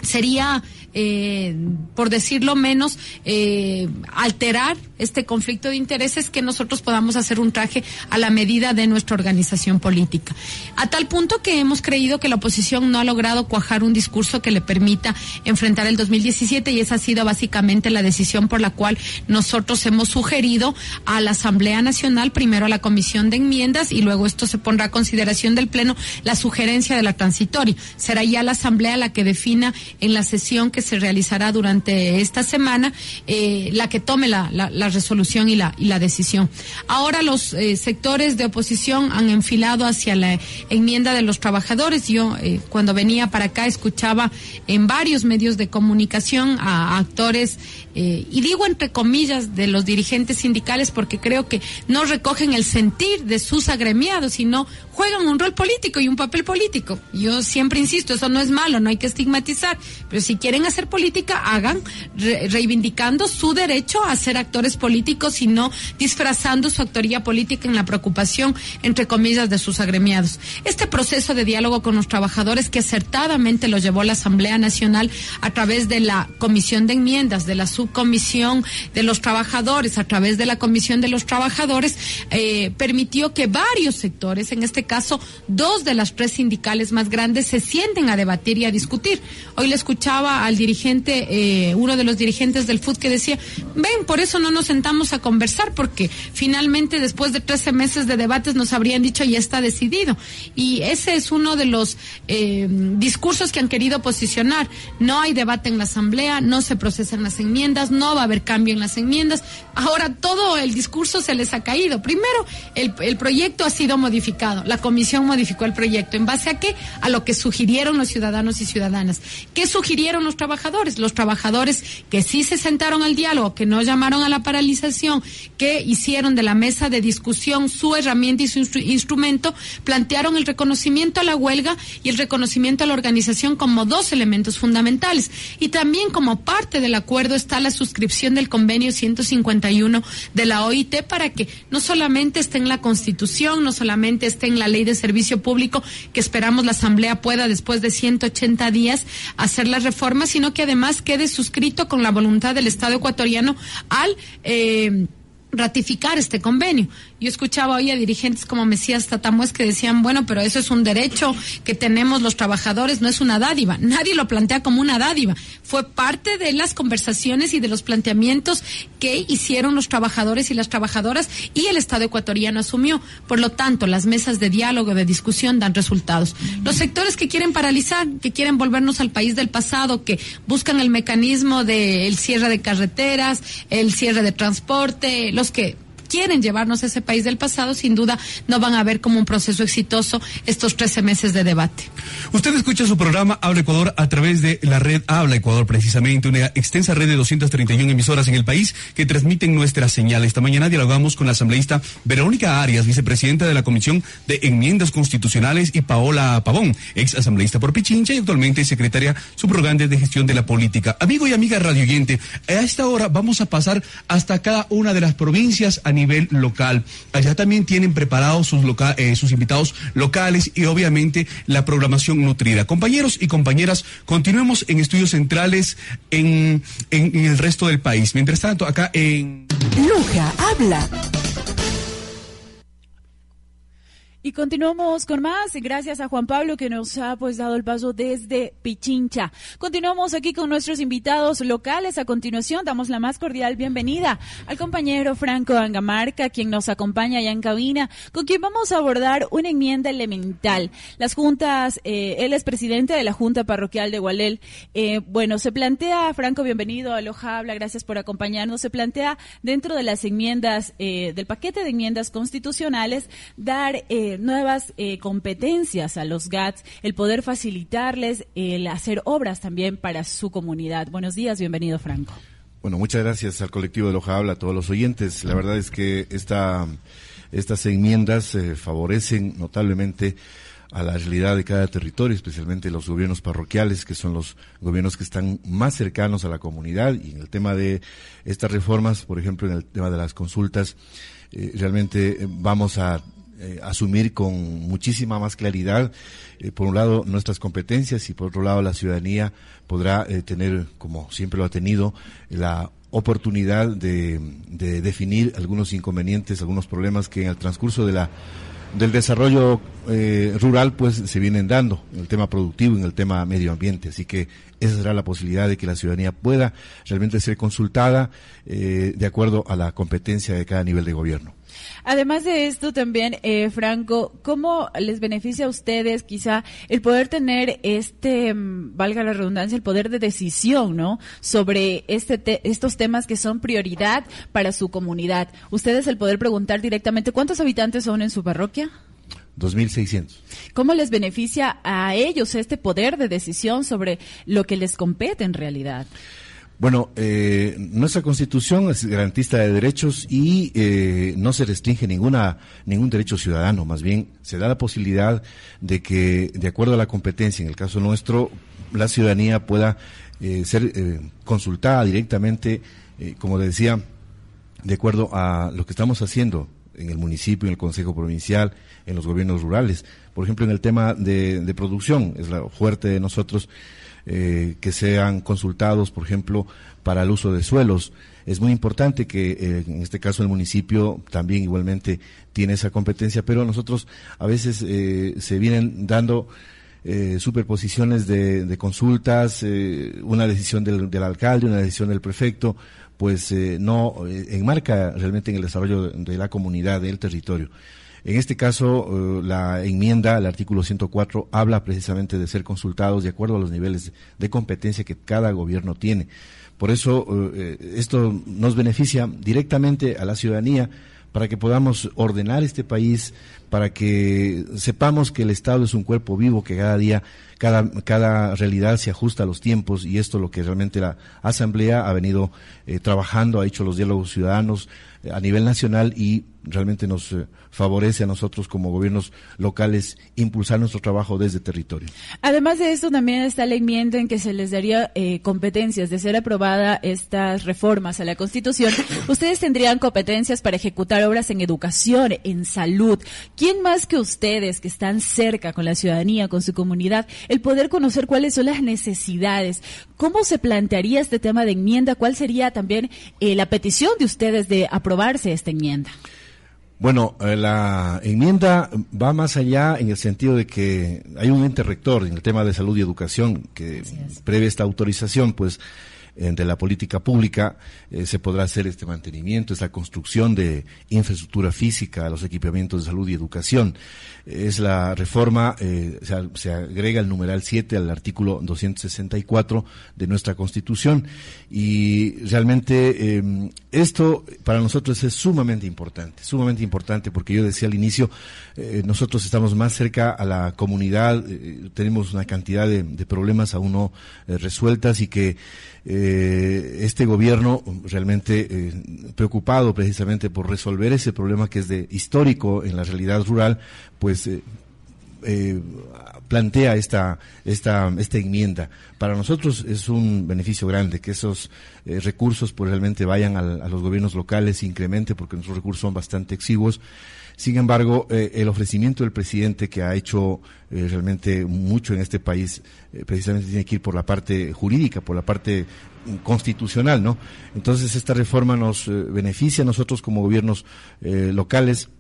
Sería eh, por decirlo menos, eh, alterar este conflicto de intereses que nosotros podamos hacer un traje a la medida de nuestra organización política. A tal punto que hemos creído que la oposición no ha logrado cuajar un discurso que le permita enfrentar el 2017 y esa ha sido básicamente la decisión por la cual nosotros hemos sugerido a la Asamblea Nacional, primero a la Comisión de Enmiendas y luego esto se pondrá a consideración del Pleno, la sugerencia de la transitoria. Será ya la Asamblea la que defina en la sesión que se realizará durante esta semana eh, la que tome la, la, la, resolución y la, y la decisión. Ahora los eh, sectores de oposición han enfilado hacia la enmienda de los trabajadores. Yo eh, cuando venía para acá escuchaba en varios medios de comunicación a, a actores eh, y digo entre comillas de los dirigentes sindicales porque creo que no recogen el sentir de sus agremiados, sino juegan un rol político y un papel político. Yo siempre insisto, eso no es malo, no hay que estigmatizar, pero si quieren hacer política, hagan re reivindicando su derecho a ser actores políticos y no disfrazando su actoría política en la preocupación, entre comillas, de sus agremiados. Este proceso de diálogo con los trabajadores que acertadamente lo llevó la Asamblea Nacional a través de la Comisión de Enmiendas, de la subcomisión de los trabajadores, a través de la Comisión de los Trabajadores, eh, permitió que varios sectores, en este caso dos de las tres sindicales más grandes, se sienten a debatir y a discutir. Hoy le escuchaba al dirigente, eh, uno de los dirigentes del FUD que decía, ven, por eso no nos sentamos a conversar, porque finalmente después de 13 meses de debates nos habrían dicho ya está decidido. Y ese es uno de los eh, discursos que han querido posicionar. No hay debate en la Asamblea, no se procesan las enmiendas, no va a haber cambio en las enmiendas. Ahora todo el discurso se les ha caído. Primero, el, el proyecto ha sido modificado. La comisión modificó el proyecto. ¿En base a qué? A lo que sugirieron los ciudadanos y ciudadanas. ¿Qué sugirieron los trabajadores? Los trabajadores que sí se sentaron al diálogo, que no llamaron a la paralización, que hicieron de la mesa de discusión su herramienta y su instru instrumento, plantearon el reconocimiento a la huelga y el reconocimiento a la organización como dos elementos fundamentales. Y también como parte del acuerdo está la suscripción del convenio 151 de la OIT para que no solamente esté en la Constitución, no solamente esté en la ley de servicio público, que esperamos la Asamblea pueda después de 180 días hacer las reformas, sino que además quede suscrito con la voluntad del Estado ecuatoriano al eh, ratificar este convenio. Yo escuchaba hoy a dirigentes como Mesías Tatamues que decían, bueno, pero eso es un derecho que tenemos los trabajadores, no es una dádiva. Nadie lo plantea como una dádiva. Fue parte de las conversaciones y de los planteamientos que hicieron los trabajadores y las trabajadoras y el Estado ecuatoriano asumió. Por lo tanto, las mesas de diálogo, de discusión dan resultados. Los sectores que quieren paralizar, que quieren volvernos al país del pasado, que buscan el mecanismo del cierre de carreteras, el cierre de transporte, los que quieren llevarnos a ese país del pasado, sin duda no van a ver como un proceso exitoso estos 13 meses de debate. Usted escucha su programa Habla Ecuador a través de la red Habla Ecuador, precisamente una extensa red de 231 emisoras en el país que transmiten nuestra señal. Esta mañana dialogamos con la asambleísta Verónica Arias, vicepresidenta de la Comisión de Enmiendas Constitucionales, y Paola Pavón, ex asambleísta por Pichincha y actualmente secretaria subrogante de gestión de la política. Amigo y amiga radioyente, a esta hora vamos a pasar hasta cada una de las provincias a nivel local. Allá también tienen preparados sus, loca eh, sus invitados locales y obviamente la programación nutrida. Compañeros y compañeras, continuemos en estudios centrales en, en, en el resto del país. Mientras tanto, acá en... Loja habla. Y continuamos con más, gracias a Juan Pablo que nos ha pues dado el paso desde Pichincha. Continuamos aquí con nuestros invitados locales. A continuación damos la más cordial bienvenida al compañero Franco Angamarca, quien nos acompaña allá en cabina, con quien vamos a abordar una enmienda elemental. Las juntas, eh, él es presidente de la Junta Parroquial de Gualel. Eh, bueno, se plantea, Franco, bienvenido a Loja Habla, gracias por acompañarnos. Se plantea dentro de las enmiendas, eh, del paquete de enmiendas constitucionales, dar nuevas eh, competencias a los GATS, el poder facilitarles el hacer obras también para su comunidad. Buenos días, bienvenido Franco. Bueno, muchas gracias al colectivo de Loja Habla, a todos los oyentes. La verdad es que esta, estas enmiendas eh, favorecen notablemente a la realidad de cada territorio, especialmente los gobiernos parroquiales, que son los gobiernos que están más cercanos a la comunidad. Y en el tema de estas reformas, por ejemplo, en el tema de las consultas, eh, realmente eh, vamos a eh, asumir con muchísima más claridad, eh, por un lado, nuestras competencias y por otro lado, la ciudadanía podrá eh, tener, como siempre lo ha tenido, la oportunidad de, de, definir algunos inconvenientes, algunos problemas que en el transcurso de la del desarrollo rural pues se vienen dando en el tema productivo en el tema medio ambiente. Así que esa será la posibilidad de que la ciudadanía pueda realmente ser consultada de acuerdo a la competencia de cada nivel de gobierno Además de esto también, eh, Franco, ¿cómo les beneficia a ustedes quizá el poder tener este, valga la redundancia, el poder de decisión, ¿no? Sobre este te estos temas que son prioridad para su comunidad. Ustedes el poder preguntar directamente cuántos habitantes son en su parroquia. 2.600. ¿Cómo les beneficia a ellos este poder de decisión sobre lo que les compete en realidad? Bueno, eh, nuestra constitución es garantista de derechos y eh, no se restringe ninguna ningún derecho ciudadano. Más bien se da la posibilidad de que, de acuerdo a la competencia, en el caso nuestro, la ciudadanía pueda eh, ser eh, consultada directamente, eh, como decía, de acuerdo a lo que estamos haciendo en el municipio, en el Consejo Provincial, en los gobiernos rurales. Por ejemplo, en el tema de, de producción, es la fuerte de nosotros eh, que sean consultados, por ejemplo, para el uso de suelos. Es muy importante que, eh, en este caso, el municipio también igualmente tiene esa competencia, pero nosotros a veces eh, se vienen dando eh, superposiciones de, de consultas, eh, una decisión del, alcalde, una decisión del prefecto, pues eh, no enmarca realmente en el desarrollo de, de la comunidad, del territorio. En este caso, uh, la enmienda al artículo 104 habla precisamente de ser consultados de acuerdo a los niveles de competencia que cada gobierno tiene. Por eso, uh, esto nos beneficia directamente a la ciudadanía para que podamos ordenar este país, para que sepamos que el Estado es un cuerpo vivo que cada día, cada, realidad se ajusta a los tiempos y esto es lo que realmente la Asamblea ha venido eh, trabajando, ha hecho los diálogos ciudadanos eh, a nivel nacional y realmente nos eh, favorece a nosotros como gobiernos locales impulsar nuestro trabajo desde territorio. Además de esto, también está la enmienda en que se les daría eh, competencias de ser aprobada estas reformas a la Constitución. <coughs> Ustedes tendrían competencias para ejecutar obras en educación, en salud. ¿Quién más que ustedes, que están cerca con la ciudadanía, con su comunidad, el poder conocer cuáles son las necesidades? ¿Cómo se plantearía este tema de enmienda? ¿Cuál sería también eh, la petición de ustedes de aprobarse esta enmienda? Bueno, eh, la enmienda va más allá en el sentido de que hay un ente rector en el tema de salud y educación que prevé esta autorización, pues de la política pública eh, se podrá hacer este mantenimiento, esta construcción de infraestructura física los equipamientos de salud y educación. Es la reforma, eh, se, agrega el numeral 7 al artículo 264 de nuestra Constitución y realmente em, esto para nosotros es sumamente importante, sumamente importante porque yo decía al inicio, eh, nosotros estamos más cerca a la comunidad, tenemos una cantidad de, de problemas aún no resueltas y que eh, este gobierno realmente eh, preocupado precisamente por resolver ese problema que es de histórico en la realidad rural, pues eh, plantea esta, esta, esta enmienda. Para nosotros es un beneficio grande que esos recursos pues realmente vayan a los gobiernos locales, incremente, porque nuestros recursos son bastante exiguos. Sin embargo, eh, el ofrecimiento del presidente que ha hecho eh, realmente mucho en este país, eh, precisamente tiene que ir por la parte jurídica, por la parte constitucional, ¿no? Entonces esta reforma nos beneficia a nosotros como gobiernos locales.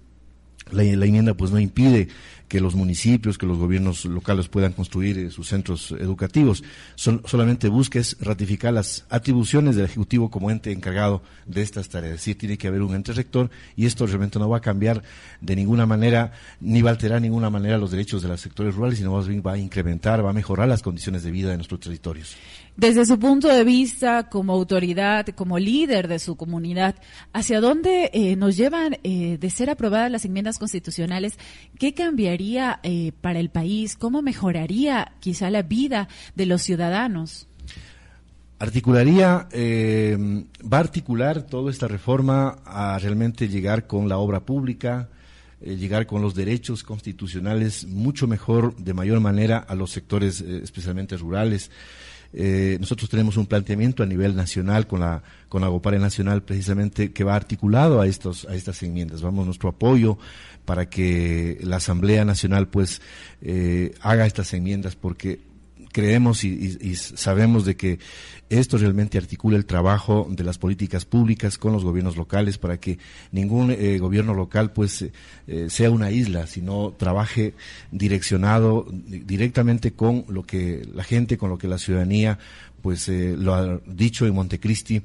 La, la, enmienda pues no impide que los municipios, que los gobiernos locales puedan construir eh, sus centros educativos. solamente busca es ratificar las atribuciones del Ejecutivo como ente encargado de estas tareas. Es decir, tiene que haber un ente rector y esto realmente no va a cambiar de ninguna manera, ni va a alterar de ninguna manera los derechos de los sectores rurales, sino más bien va a incrementar, va a mejorar las condiciones de vida de nuestros territorios. Desde su punto de vista, como autoridad, como líder de su comunidad, ¿hacia dónde eh, nos llevan eh, de ser aprobadas las enmiendas constitucionales? ¿Qué cambiaría eh, para el país? ¿Cómo mejoraría quizá la vida de los ciudadanos? Articularía, va a articular toda esta reforma a realmente llegar con la obra pública, llegar con los derechos constitucionales mucho mejor, de mayor manera, a los sectores especialmente rurales. Eh, nosotros tenemos un planteamiento a nivel nacional con la con Agopare Nacional precisamente que va articulado a estos a estas enmiendas. Vamos nuestro apoyo para que la Asamblea Nacional pues eh, haga estas enmiendas porque creemos y, sabemos de que esto realmente articula el trabajo de las políticas públicas con los gobiernos locales para que ningún eh, gobierno local pues eh, sea una isla, sino trabaje direccionado directamente con lo que la gente, con lo que la ciudadanía pues eh, lo ha dicho en Montecristi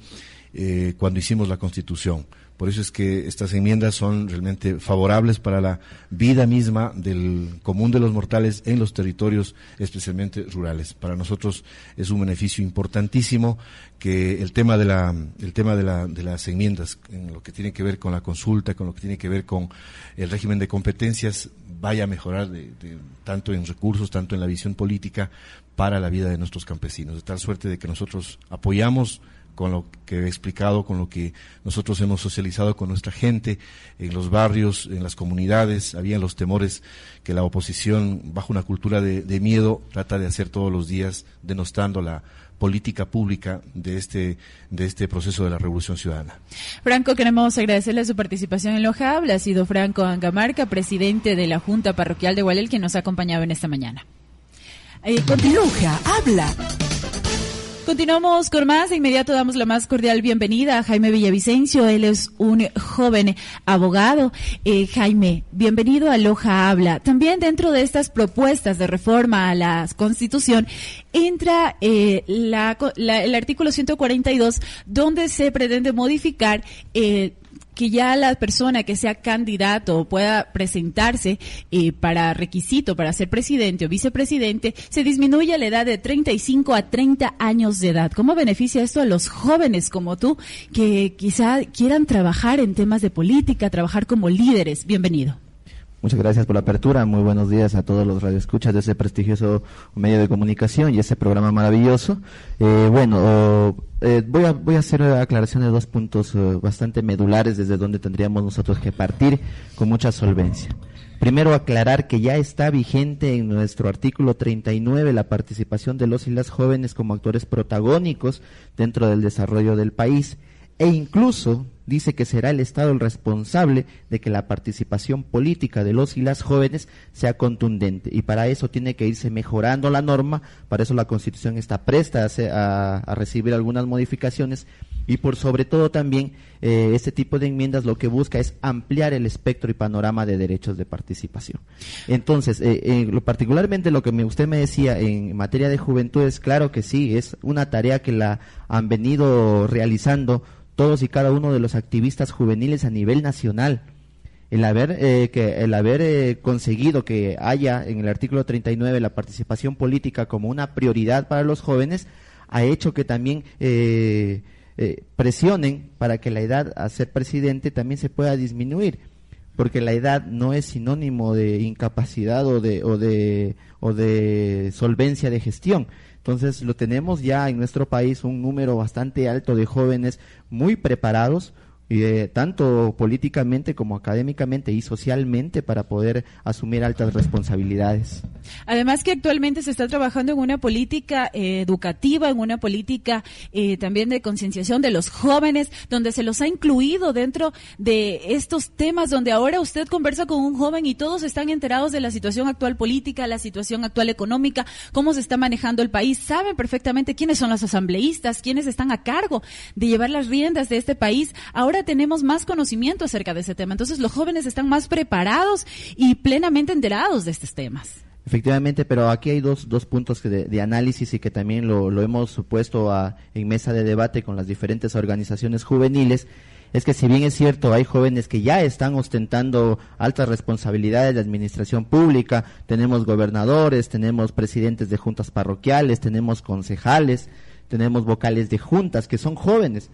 cuando hicimos la Constitución. Por eso es que estas enmiendas son realmente favorables para la vida misma del común de los mortales en los territorios, especialmente rurales. Para nosotros es un beneficio importantísimo que el tema de la, el tema de, la, de las enmiendas, en lo que tiene que ver con la consulta, con lo que tiene que ver con el régimen de competencias, vaya a mejorar tanto en recursos, tanto en la visión política para la vida de nuestros campesinos, de tal suerte de que nosotros apoyamos con lo que he explicado, con lo que nosotros hemos socializado con nuestra gente en los barrios, en las comunidades, había los temores que la oposición, bajo una cultura de, miedo, trata de hacer todos los días, denostando la política pública de este, de este proceso de la Revolución Ciudadana. Franco, queremos agradecerle su participación en Loja Habla. Ha sido Franco Angamarca, presidente de la Junta Parroquial de Gualel, quien nos ha acompañado en esta mañana. Eh, Loja Habla. Continuamos con más. De inmediato damos la más cordial bienvenida a Jaime Villavicencio. Él es un joven abogado. Eh, Jaime, bienvenido a Loja Habla. También dentro de estas propuestas de reforma a la Constitución entra eh, el artículo 142 donde se pretende modificar eh, que ya la persona que sea candidato pueda presentarse eh, para requisito para ser presidente o vicepresidente, se disminuye la edad de 35 a 30 años de edad. ¿Cómo beneficia esto a los jóvenes como tú que quizá quieran trabajar en temas de política, trabajar como líderes? Bienvenido. Muchas gracias por la apertura. Muy buenos días a todos los radioescuchas de ese prestigioso medio de comunicación y ese programa maravilloso. Eh, bueno, eh, voy, a, voy a hacer aclaración de dos puntos eh, bastante medulares desde donde tendríamos nosotros que partir con mucha solvencia. Primero, aclarar que ya está vigente en nuestro artículo 39 la participación de los y las jóvenes como actores protagónicos dentro del desarrollo del país e incluso dice que será el Estado el responsable de que la participación política de los y las jóvenes sea contundente. Y para eso tiene que irse mejorando la norma, para eso la Constitución está presta a, a recibir algunas modificaciones y por sobre todo también eh, este tipo de enmiendas lo que busca es ampliar el espectro y panorama de derechos de participación. Entonces, eh, lo, particularmente lo que me, usted me decía en materia de juventud es claro que sí, es una tarea que la han venido realizando todos y cada uno de los activistas juveniles a nivel nacional. El haber, eh, que, el haber eh, conseguido que haya en el artículo 39 la participación política como una prioridad para los jóvenes ha hecho que también eh, presionen para que la edad a ser presidente también se pueda disminuir porque la edad no es sinónimo de incapacidad o de, o de, o de solvencia de gestión. Entonces lo tenemos ya en nuestro país un número bastante alto de jóvenes muy preparados, eh, tanto políticamente como académicamente y socialmente para poder asumir altas responsabilidades. Además que actualmente se está trabajando en una política eh, educativa, en una política eh, también de concienciación de los jóvenes, donde se los ha incluido dentro de estos temas, donde ahora usted conversa con un joven y todos están enterados de la situación actual política, la situación actual económica, cómo se está manejando el país, saben perfectamente quiénes son los asambleístas, quiénes están a cargo de llevar las riendas de este país. Ahora tenemos más conocimiento acerca de ese tema, entonces los jóvenes están más preparados y plenamente enterados de estos temas. Efectivamente, pero aquí hay dos, dos puntos de, análisis y que también lo, lo hemos supuesto a, en mesa de debate con las diferentes organizaciones juveniles. Es que si bien es cierto, hay jóvenes que ya están ostentando altas responsabilidades de administración pública, tenemos gobernadores, tenemos presidentes de juntas parroquiales, tenemos concejales, tenemos vocales de juntas que son jóvenes,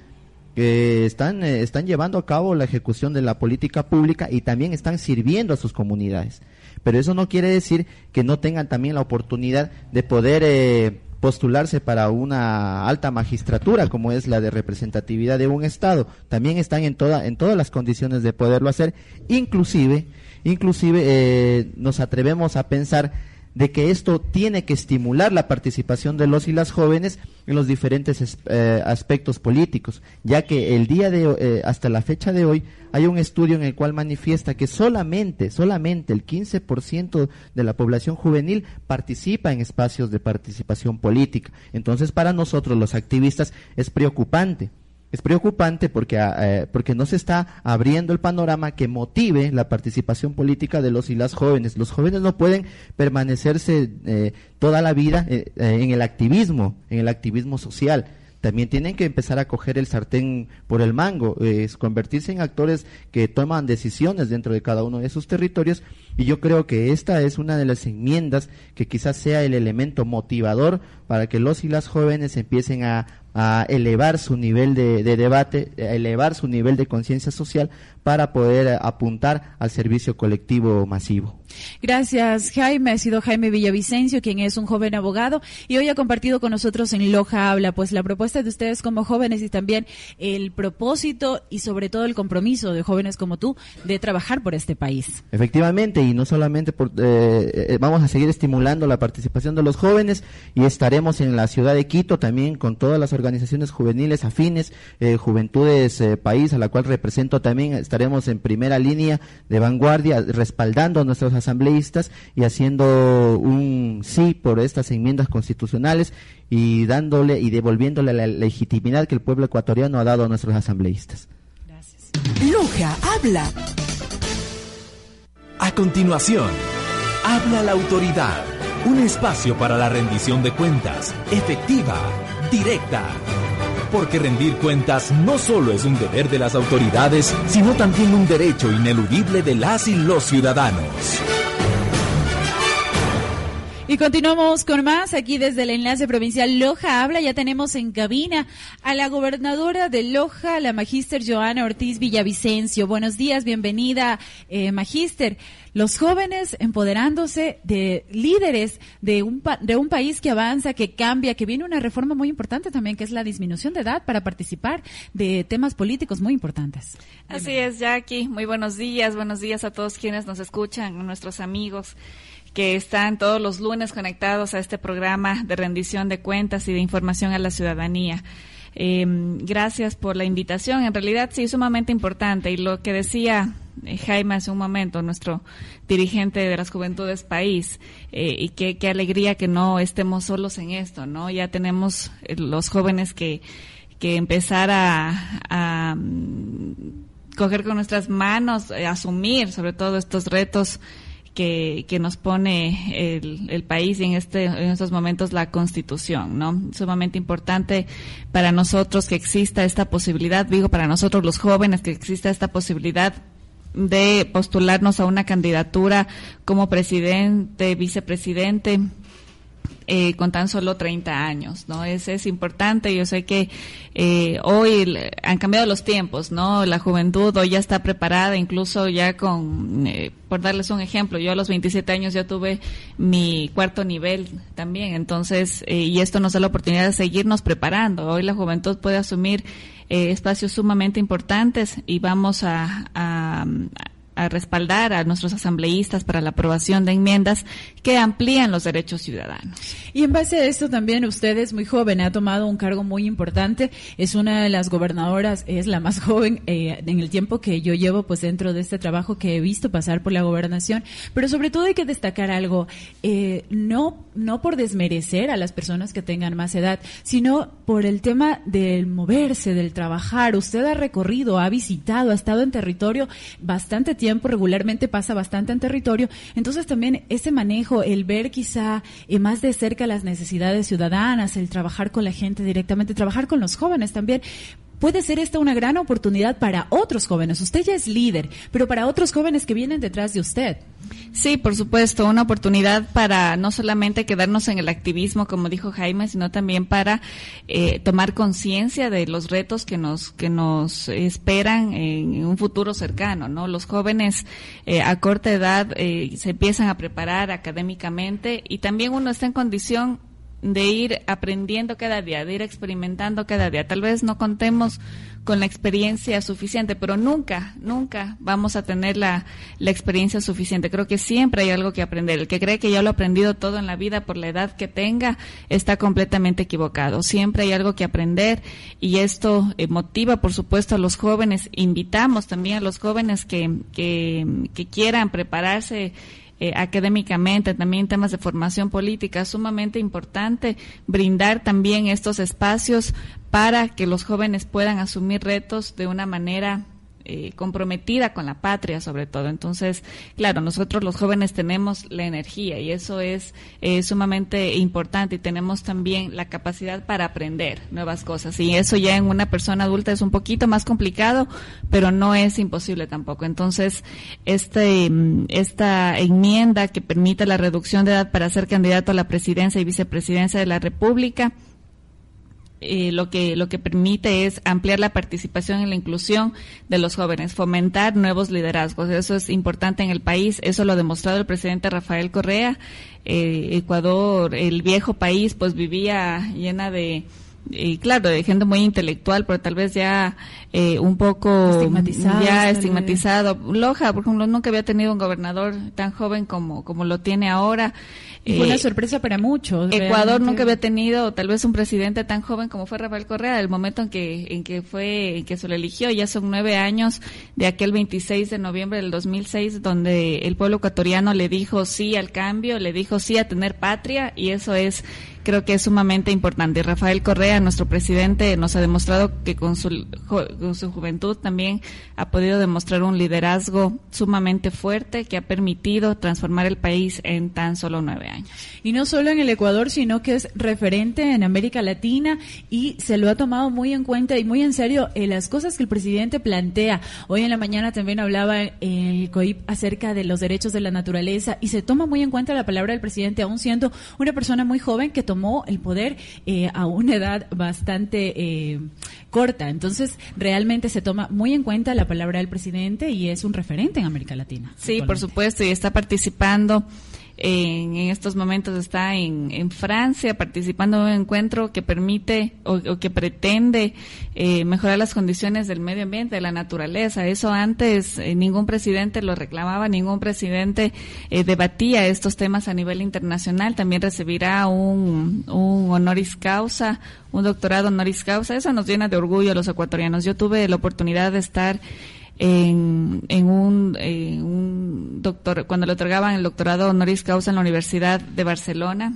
que están, eh, están llevando a cabo la ejecución de la política pública y también están sirviendo a sus comunidades. Pero eso no quiere decir que no tengan también la oportunidad de poder eh, postularse para una alta magistratura como es la de representatividad de un estado. También están en toda en todas las condiciones de poderlo hacer. Inclusive inclusive eh, nos atrevemos a pensar de que esto tiene que estimular la participación de los y las jóvenes en los diferentes eh, aspectos políticos, ya que el día de eh, hasta la fecha de hoy hay un estudio en el cual manifiesta que solamente solamente el 15% de la población juvenil participa en espacios de participación política. Entonces, para nosotros los activistas es preocupante es preocupante porque, ah, eh, porque no se está abriendo el panorama que motive la participación política de los y las jóvenes. Los jóvenes no pueden permanecerse eh, toda la vida eh, en el activismo, en el activismo social también tienen que empezar a coger el sartén por el mango, convertirse en actores que toman decisiones dentro de cada uno de sus territorios y yo creo que esta es una de las enmiendas que quizás sea el elemento motivador para que los y las jóvenes empiecen a, a elevar su nivel de, debate, a elevar su nivel de conciencia social para poder apuntar al servicio colectivo masivo. Gracias, Jaime. Ha sido Jaime Villavicencio, quien es un joven abogado y hoy ha compartido con nosotros en Loja Habla, pues la propuesta de ustedes como jóvenes y también el propósito y sobre todo el compromiso de jóvenes como tú de trabajar por este país. Efectivamente, y no solamente por, eh, eh, vamos a seguir estimulando la participación de los jóvenes y estaremos en la ciudad de Quito también con todas las organizaciones organizaciones juveniles afines, eh, Juventudes eh, País, a la cual represento también, estaremos en primera línea de vanguardia, respaldando a nuestros asambleístas y haciendo un sí por estas enmiendas constitucionales y dándole y devolviéndole la legitimidad que el pueblo ecuatoriano ha dado a nuestros asambleístas. Gracias. Loja, habla. A continuación, habla la autoridad. Un espacio para la rendición de cuentas, efectiva directa. Porque rendir cuentas no solo es un deber de las autoridades, sino también un derecho ineludible de las y los ciudadanos. Y continuamos con más aquí desde el enlace provincial Loja Habla. Ya tenemos en cabina a la gobernadora de Loja, la magíster Joana Ortiz Villavicencio. Buenos días, bienvenida, eh, magíster. Los jóvenes empoderándose de líderes de un, pa- de un país que avanza, que cambia, que viene una reforma muy importante también, que es la disminución de edad para participar de temas políticos muy importantes. Así es, Jackie. Muy buenos días. Buenos días a todos quienes nos escuchan, nuestros amigos que están todos los lunes conectados a este programa de rendición de cuentas y de información a la ciudadanía. Eh, gracias por la invitación. En realidad sí sumamente importante y lo que decía eh, Jaime hace un momento, nuestro dirigente de las Juventudes País, eh, y qué, qué alegría que no estemos solos en esto, ¿no? Ya tenemos eh, los jóvenes que, que empezar a, mm, coger con nuestras manos, asumir sobre todo estos retos que, que nos pone el, el país en este en estos momentos la constitución no sumamente importante para nosotros que exista esta posibilidad digo para nosotros los jóvenes que exista esta posibilidad de postularnos a una candidatura como presidente vicepresidente eh, con tan solo 30 años, ¿no? Es, es importante, yo sé que eh, hoy han cambiado los tiempos, ¿no? La juventud hoy ya está preparada, incluso ya con, eh, por darles un ejemplo, yo a los 27 años ya tuve mi cuarto nivel también, entonces, eh, y esto nos da la oportunidad de seguirnos preparando. Hoy la juventud puede asumir eh, espacios sumamente importantes y vamos a, a respaldar a nuestros asambleístas para la aprobación de enmiendas que amplían los derechos ciudadanos. Y en base a esto también usted es muy joven, ha tomado un cargo muy importante, es una de las gobernadoras, es la más <laughs> joven eh, en el tiempo que yo llevo pues dentro de este trabajo que he visto pasar por la gobernación, pero sobre todo hay que destacar algo, eh, no, no por desmerecer a las personas que tengan más edad, sino por el tema del moverse, del trabajar. Usted ha recorrido, ha visitado, ha estado en territorio bastante tiempo, regularmente pasa bastante en territorio, entonces también ese manejo, el ver quizá eh, más de cerca las necesidades ciudadanas, el trabajar con la gente directamente, trabajar con los jóvenes también. Puede ser esta una gran oportunidad para otros jóvenes. Usted ya es líder, pero para otros jóvenes que vienen detrás de usted. Sí, por supuesto, una oportunidad para no solamente quedarnos en el activismo, como dijo Jaime, sino también para eh, tomar conciencia de los retos que nos que nos esperan en un futuro cercano, ¿no? Los jóvenes eh, a corta edad eh, se empiezan a preparar académicamente y también uno está en condición de ir aprendiendo cada día, de ir experimentando cada día. Tal vez no contemos con la experiencia suficiente, pero nunca, nunca vamos a tener la, la experiencia suficiente. Creo que siempre hay algo que aprender. El que cree que ya lo ha aprendido todo en la vida por la edad que tenga está completamente equivocado. Siempre hay algo que aprender y esto eh, motiva, por supuesto, a los jóvenes. Invitamos también a los jóvenes que, que, que quieran prepararse eh, académicamente, también temas de formación política, sumamente importante brindar también estos espacios para que los jóvenes puedan asumir retos de una manera eh, comprometida con la patria sobre todo. Entonces, claro, nosotros los jóvenes tenemos la energía y eso es eh, sumamente importante y tenemos también la capacidad para aprender nuevas cosas. Y eso ya en una persona adulta es un poquito más complicado, pero no es imposible tampoco. Entonces, este, mm, esta enmienda que permite la reducción de edad para ser candidato a la presidencia y vicepresidencia de la República, eh, lo que lo que permite es ampliar la participación y la inclusión de los jóvenes, fomentar nuevos liderazgos. Eso es importante en el país. Eso lo ha demostrado el presidente Rafael Correa. Eh, Ecuador, el viejo país, pues vivía llena de y claro, de gente muy intelectual, pero tal vez ya eh, un poco Estigmatizados, tal ya estigmatizado. Loja, por ejemplo, nunca había tenido un gobernador tan joven como, como lo tiene ahora. Fue una Eh, sorpresa para muchos. Ecuador realmente. nunca había tenido tal vez un presidente tan joven como fue Rafael Correa, el momento en que en que fue en que se lo eligió, ya son nueve años de aquel 26 de noviembre del 2006 donde el pueblo ecuatoriano le dijo sí al cambio, le dijo sí a tener patria y eso es creo que es sumamente importante. Rafael Correa, nuestro presidente, nos ha demostrado que con su, con su juventud también ha podido demostrar un liderazgo sumamente fuerte que ha permitido transformar el país en tan solo nueve años. Y no solo en el Ecuador, sino que es referente en América Latina y se lo ha tomado muy en cuenta y muy en serio las cosas que el presidente plantea. Hoy en la mañana también hablaba el COIP acerca de los derechos de la naturaleza y se toma muy en cuenta la palabra del presidente, aún siendo una persona muy joven que tomó el poder eh, a una edad bastante eh, corta. Entonces, realmente se toma muy en cuenta la palabra del presidente y es un referente en América Latina. Sí, por supuesto, y está participando en, estos momentos está en, en, Francia participando en un encuentro que permite o, o que pretende eh, mejorar las condiciones del medio ambiente, de la naturaleza. Eso antes eh, ningún presidente lo reclamaba, ningún presidente eh, debatía estos temas a nivel internacional. También recibirá un, un honoris causa, un doctorado honoris causa. Eso nos llena de orgullo a los ecuatorianos. Yo tuve la oportunidad de estar en, en, un, en un doctor, cuando le otorgaban el doctorado honoris causa en la Universidad de Barcelona,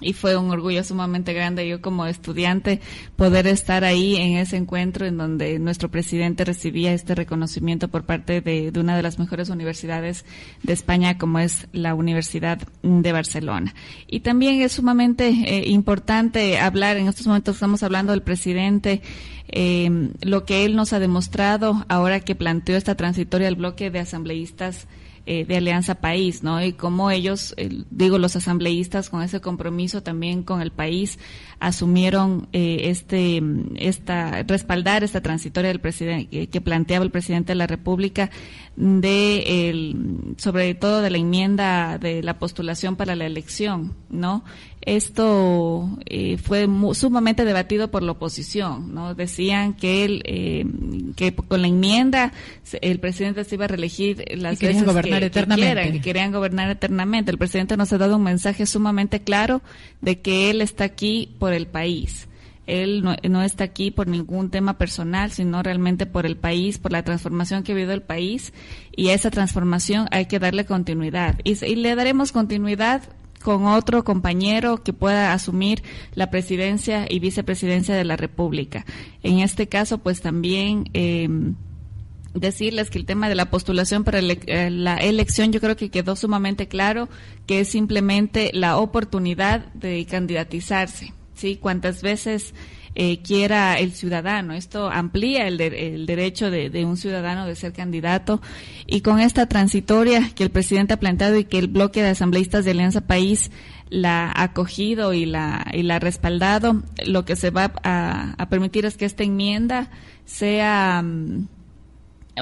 y fue un orgullo sumamente grande yo como estudiante poder estar ahí en ese encuentro en donde nuestro presidente recibía este reconocimiento por parte de, una de las mejores universidades de España como es la Universidad de Barcelona. Y también es sumamente eh, importante hablar, en estos momentos estamos hablando del presidente, eh, lo que él nos ha demostrado ahora que planteó esta transitoria al bloque de asambleístas eh, de Alianza País, ¿no? Y cómo ellos, eh, digo, los asambleístas con ese compromiso también con el país asumieron eh, este, esta, respaldar esta transitoria del presidente que, que, planteaba el presidente de la República de el, sobre todo de la enmienda de la postulación para la elección, ¿no? Esto eh, fue muy, sumamente debatido por la oposición, ¿no? Decían que él, eh, que con la enmienda el presidente se iba a reelegir las y veces gobernar que, eternamente. que, quieran, que querían gobernar eternamente. El presidente nos ha dado un mensaje sumamente claro de que él está aquí por el país. Él no, no, está aquí por ningún tema personal, sino realmente por el país, por la transformación que ha habido el país. Y a esa transformación hay que darle continuidad. Y, y le daremos continuidad con otro compañero que pueda asumir la presidencia y vicepresidencia de la República. En este caso, pues también eh, decirles que el tema de la postulación para eh, la elección yo creo que quedó sumamente claro que es simplemente la oportunidad de candidatizarse, ¿sí? Cuantas veces eh, quiera el ciudadano. Esto amplía el, de, el derecho de, un ciudadano de ser candidato y con esta transitoria que el presidente ha planteado y que el bloque de asambleístas de Alianza País la ha acogido y la, y la ha respaldado, lo que se va a, permitir es que esta enmienda sea um,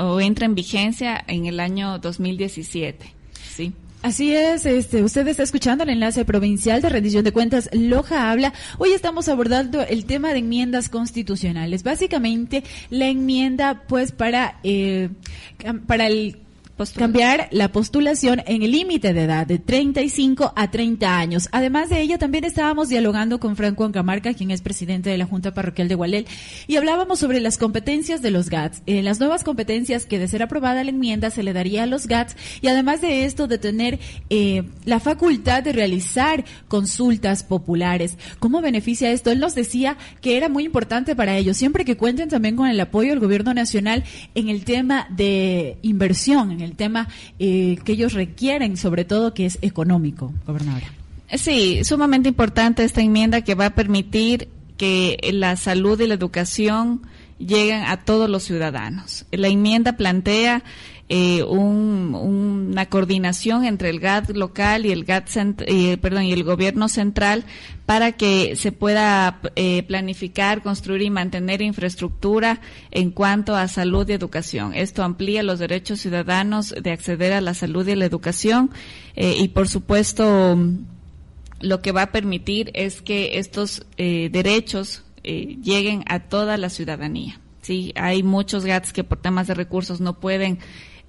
o entre en vigencia en el año 2017. Sí. Así es, este, usted está escuchando el enlace provincial de rendición de cuentas Loja Habla. Hoy estamos abordando el tema de enmiendas constitucionales. Básicamente, la enmienda, pues, para, eh, para el cambiar la postulación en el límite de edad de 35 a 30 años. Además de ello, también estábamos dialogando con Franco Ancamarca, quien es presidente de la Junta Parroquial de Gualel, y hablábamos sobre las competencias de los GATS, eh, las nuevas competencias que de ser aprobada la enmienda se le daría a los GATS, y además de esto, de tener eh, la facultad de realizar consultas populares. ¿Cómo beneficia esto? Él nos decía que era muy importante para ellos, siempre que cuenten también con el apoyo del gobierno nacional en el tema de inversión, tema eh, que ellos requieren, sobre todo que es económico, gobernadora. Sí, sumamente importante esta enmienda que va a permitir que la salud y la educación lleguen a todos los ciudadanos. La enmienda plantea eh, un, una coordinación entre el GAT local y el GAT eh, perdón y el gobierno central para que se pueda eh, planificar, construir y mantener infraestructura en cuanto a salud y educación. Esto amplía los derechos ciudadanos de acceder a la salud y la educación eh, y por supuesto lo que va a permitir es que estos eh, derechos lleguen a toda la ciudadanía. Sí, hay muchos GATS que por temas de recursos no pueden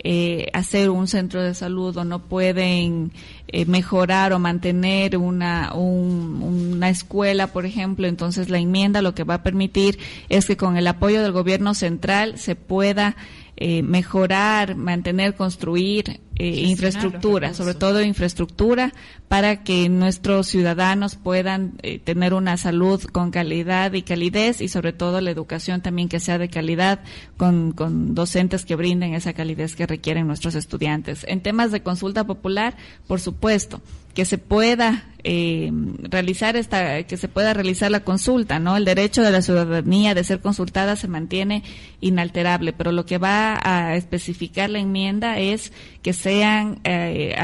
eh, hacer un centro de salud o no pueden eh, mejorar o mantener una, un, una escuela, por ejemplo. Entonces la enmienda lo que va a permitir es que con el apoyo del gobierno central se pueda eh, mejorar, mantener, construir eh, infraestructura, sobre todo infraestructura, para que nuestros ciudadanos puedan eh, tener una salud con calidad y calidez y sobre todo la educación también que sea de calidad con, con docentes que brinden esa calidez que requieren nuestros estudiantes. En temas de consulta popular, por supuesto, que se pueda eh, realizar esta, que se pueda realizar la consulta, ¿no? El derecho de la ciudadanía de ser consultada se mantiene inalterable, pero lo que va a especificar la enmienda es que sean, eh,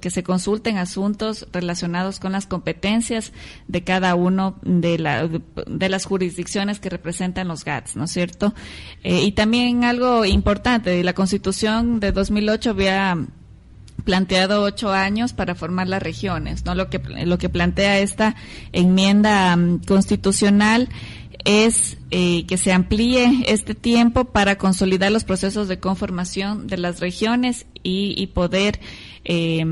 que se consulten asuntos relacionados con las competencias de cada uno de, la, de, las jurisdicciones que representan los GATS, ¿no es cierto? Eh, y también algo importante, la Constitución de 2008 había planteado ocho años para formar las regiones, ¿no? Lo que, lo que plantea esta enmienda mm, constitucional es eh, que se amplíe este tiempo para consolidar los procesos de conformación de las regiones y, y poder eh,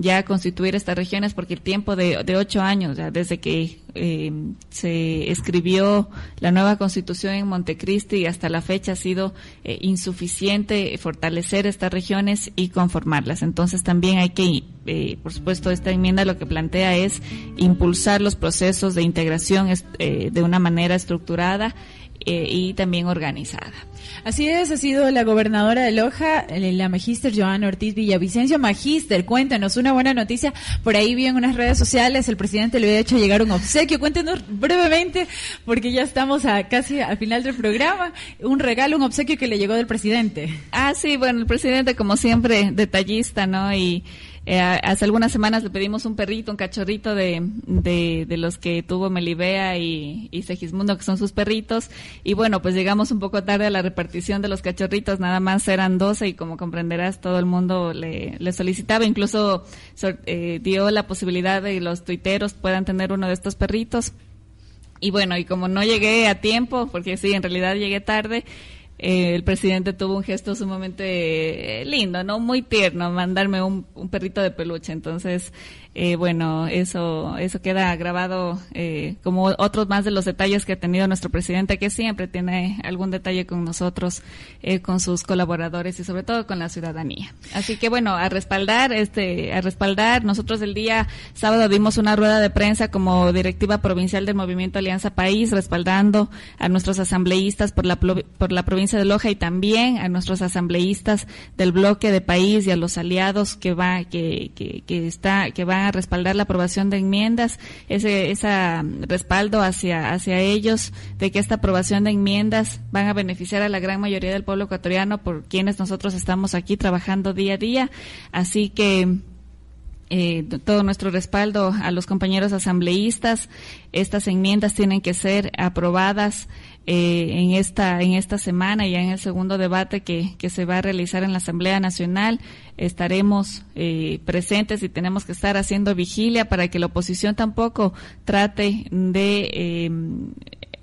ya constituir estas regiones porque el tiempo de, ocho años, desde que eh, se escribió la nueva constitución en Montecristi hasta la fecha ha sido eh, insuficiente fortalecer estas regiones y conformarlas. Entonces también hay que, eh, por supuesto, esta enmienda lo que plantea es impulsar los procesos de integración de una manera estructurada eh, y también organizada. Así es, ha sido la gobernadora de Loja, eh, la magíster Joana Ortiz Villavicencio. Magíster, cuéntanos una buena noticia. Por ahí vi en unas redes sociales, el presidente le había hecho llegar un obsequio. Cuéntenos brevemente, porque ya estamos a, casi al final del programa. Un regalo, un obsequio que le llegó del presidente. Ah, sí, bueno, el presidente como siempre detallista, ¿no? Y eh, hace algunas semanas le pedimos un perrito, un cachorrito de, de, de los que tuvo Melibea y, y, Segismundo, que son sus perritos. Y bueno, pues llegamos un poco tarde a la repartición de los cachorritos, nada más eran 12 y como comprenderás, todo el mundo le, le solicitaba. Incluso eh, dio la posibilidad de que los tuiteros puedan tener uno de estos perritos. Y bueno, y como no llegué a tiempo, porque sí, en realidad llegué tarde, eh, el presidente tuvo un gesto sumamente lindo, ¿no? Muy tierno, mandarme un, un perrito de peluche. Entonces, eh, bueno, eso, eso queda grabado eh, como otros más de los detalles que ha tenido nuestro presidente, que siempre tiene algún detalle con nosotros, eh, con sus colaboradores y sobre todo con la ciudadanía. Así que bueno, a respaldar, este, a respaldar, nosotros el día sábado dimos una rueda de prensa como directiva provincial del Movimiento Alianza País, respaldando a nuestros asambleístas por la, por la provincia de Loja y también a nuestros asambleístas del bloque de país y a los aliados que va que, que, que está que van a respaldar la aprobación de enmiendas ese esa respaldo hacia hacia ellos de que esta aprobación de enmiendas van a beneficiar a la gran mayoría del pueblo ecuatoriano por quienes nosotros estamos aquí trabajando día a día así que eh, todo nuestro respaldo a los compañeros asambleístas. Estas enmiendas tienen que ser aprobadas eh, en esta en esta semana ya en el segundo debate que, que se va a realizar en la Asamblea Nacional estaremos eh, presentes y tenemos que estar haciendo vigilia para que la oposición tampoco trate de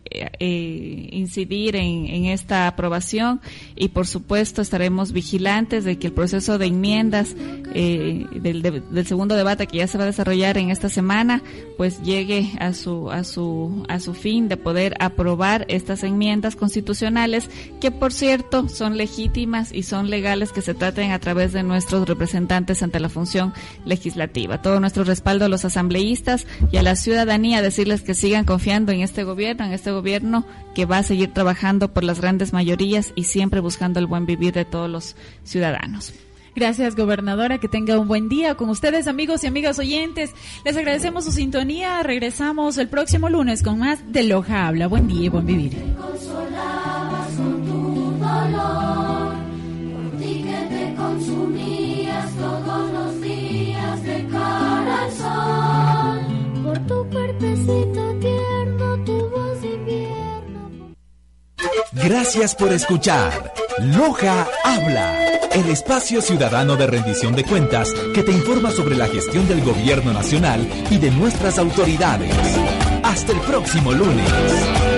eh, eh, incidir en, en, esta aprobación y por supuesto estaremos vigilantes de que el proceso de enmiendas eh, del, de, del, segundo debate que ya se va a desarrollar en esta semana pues llegue a su a su a su fin de poder aprobar estas enmiendas constitucionales que por cierto son legítimas y son legales que se traten a través de nuestros representantes ante la función legislativa. Todo nuestro respaldo a los asambleístas y a la ciudadanía decirles que sigan confiando en este gobierno en este gobierno gobierno que va a seguir trabajando por las grandes mayorías y siempre buscando el buen vivir de todos los ciudadanos. Gracias, gobernadora. Que tenga un buen día con ustedes, amigos y amigas oyentes. Les agradecemos su sintonía. Regresamos el próximo lunes con más de Loja Habla. Buen día y buen vivir. todos los días de cara al sol. Por tu cuerpecito Gracias por escuchar. Loja Habla, el espacio ciudadano de rendición de cuentas que te informa sobre la gestión del gobierno nacional y de nuestras autoridades. Hasta el próximo lunes.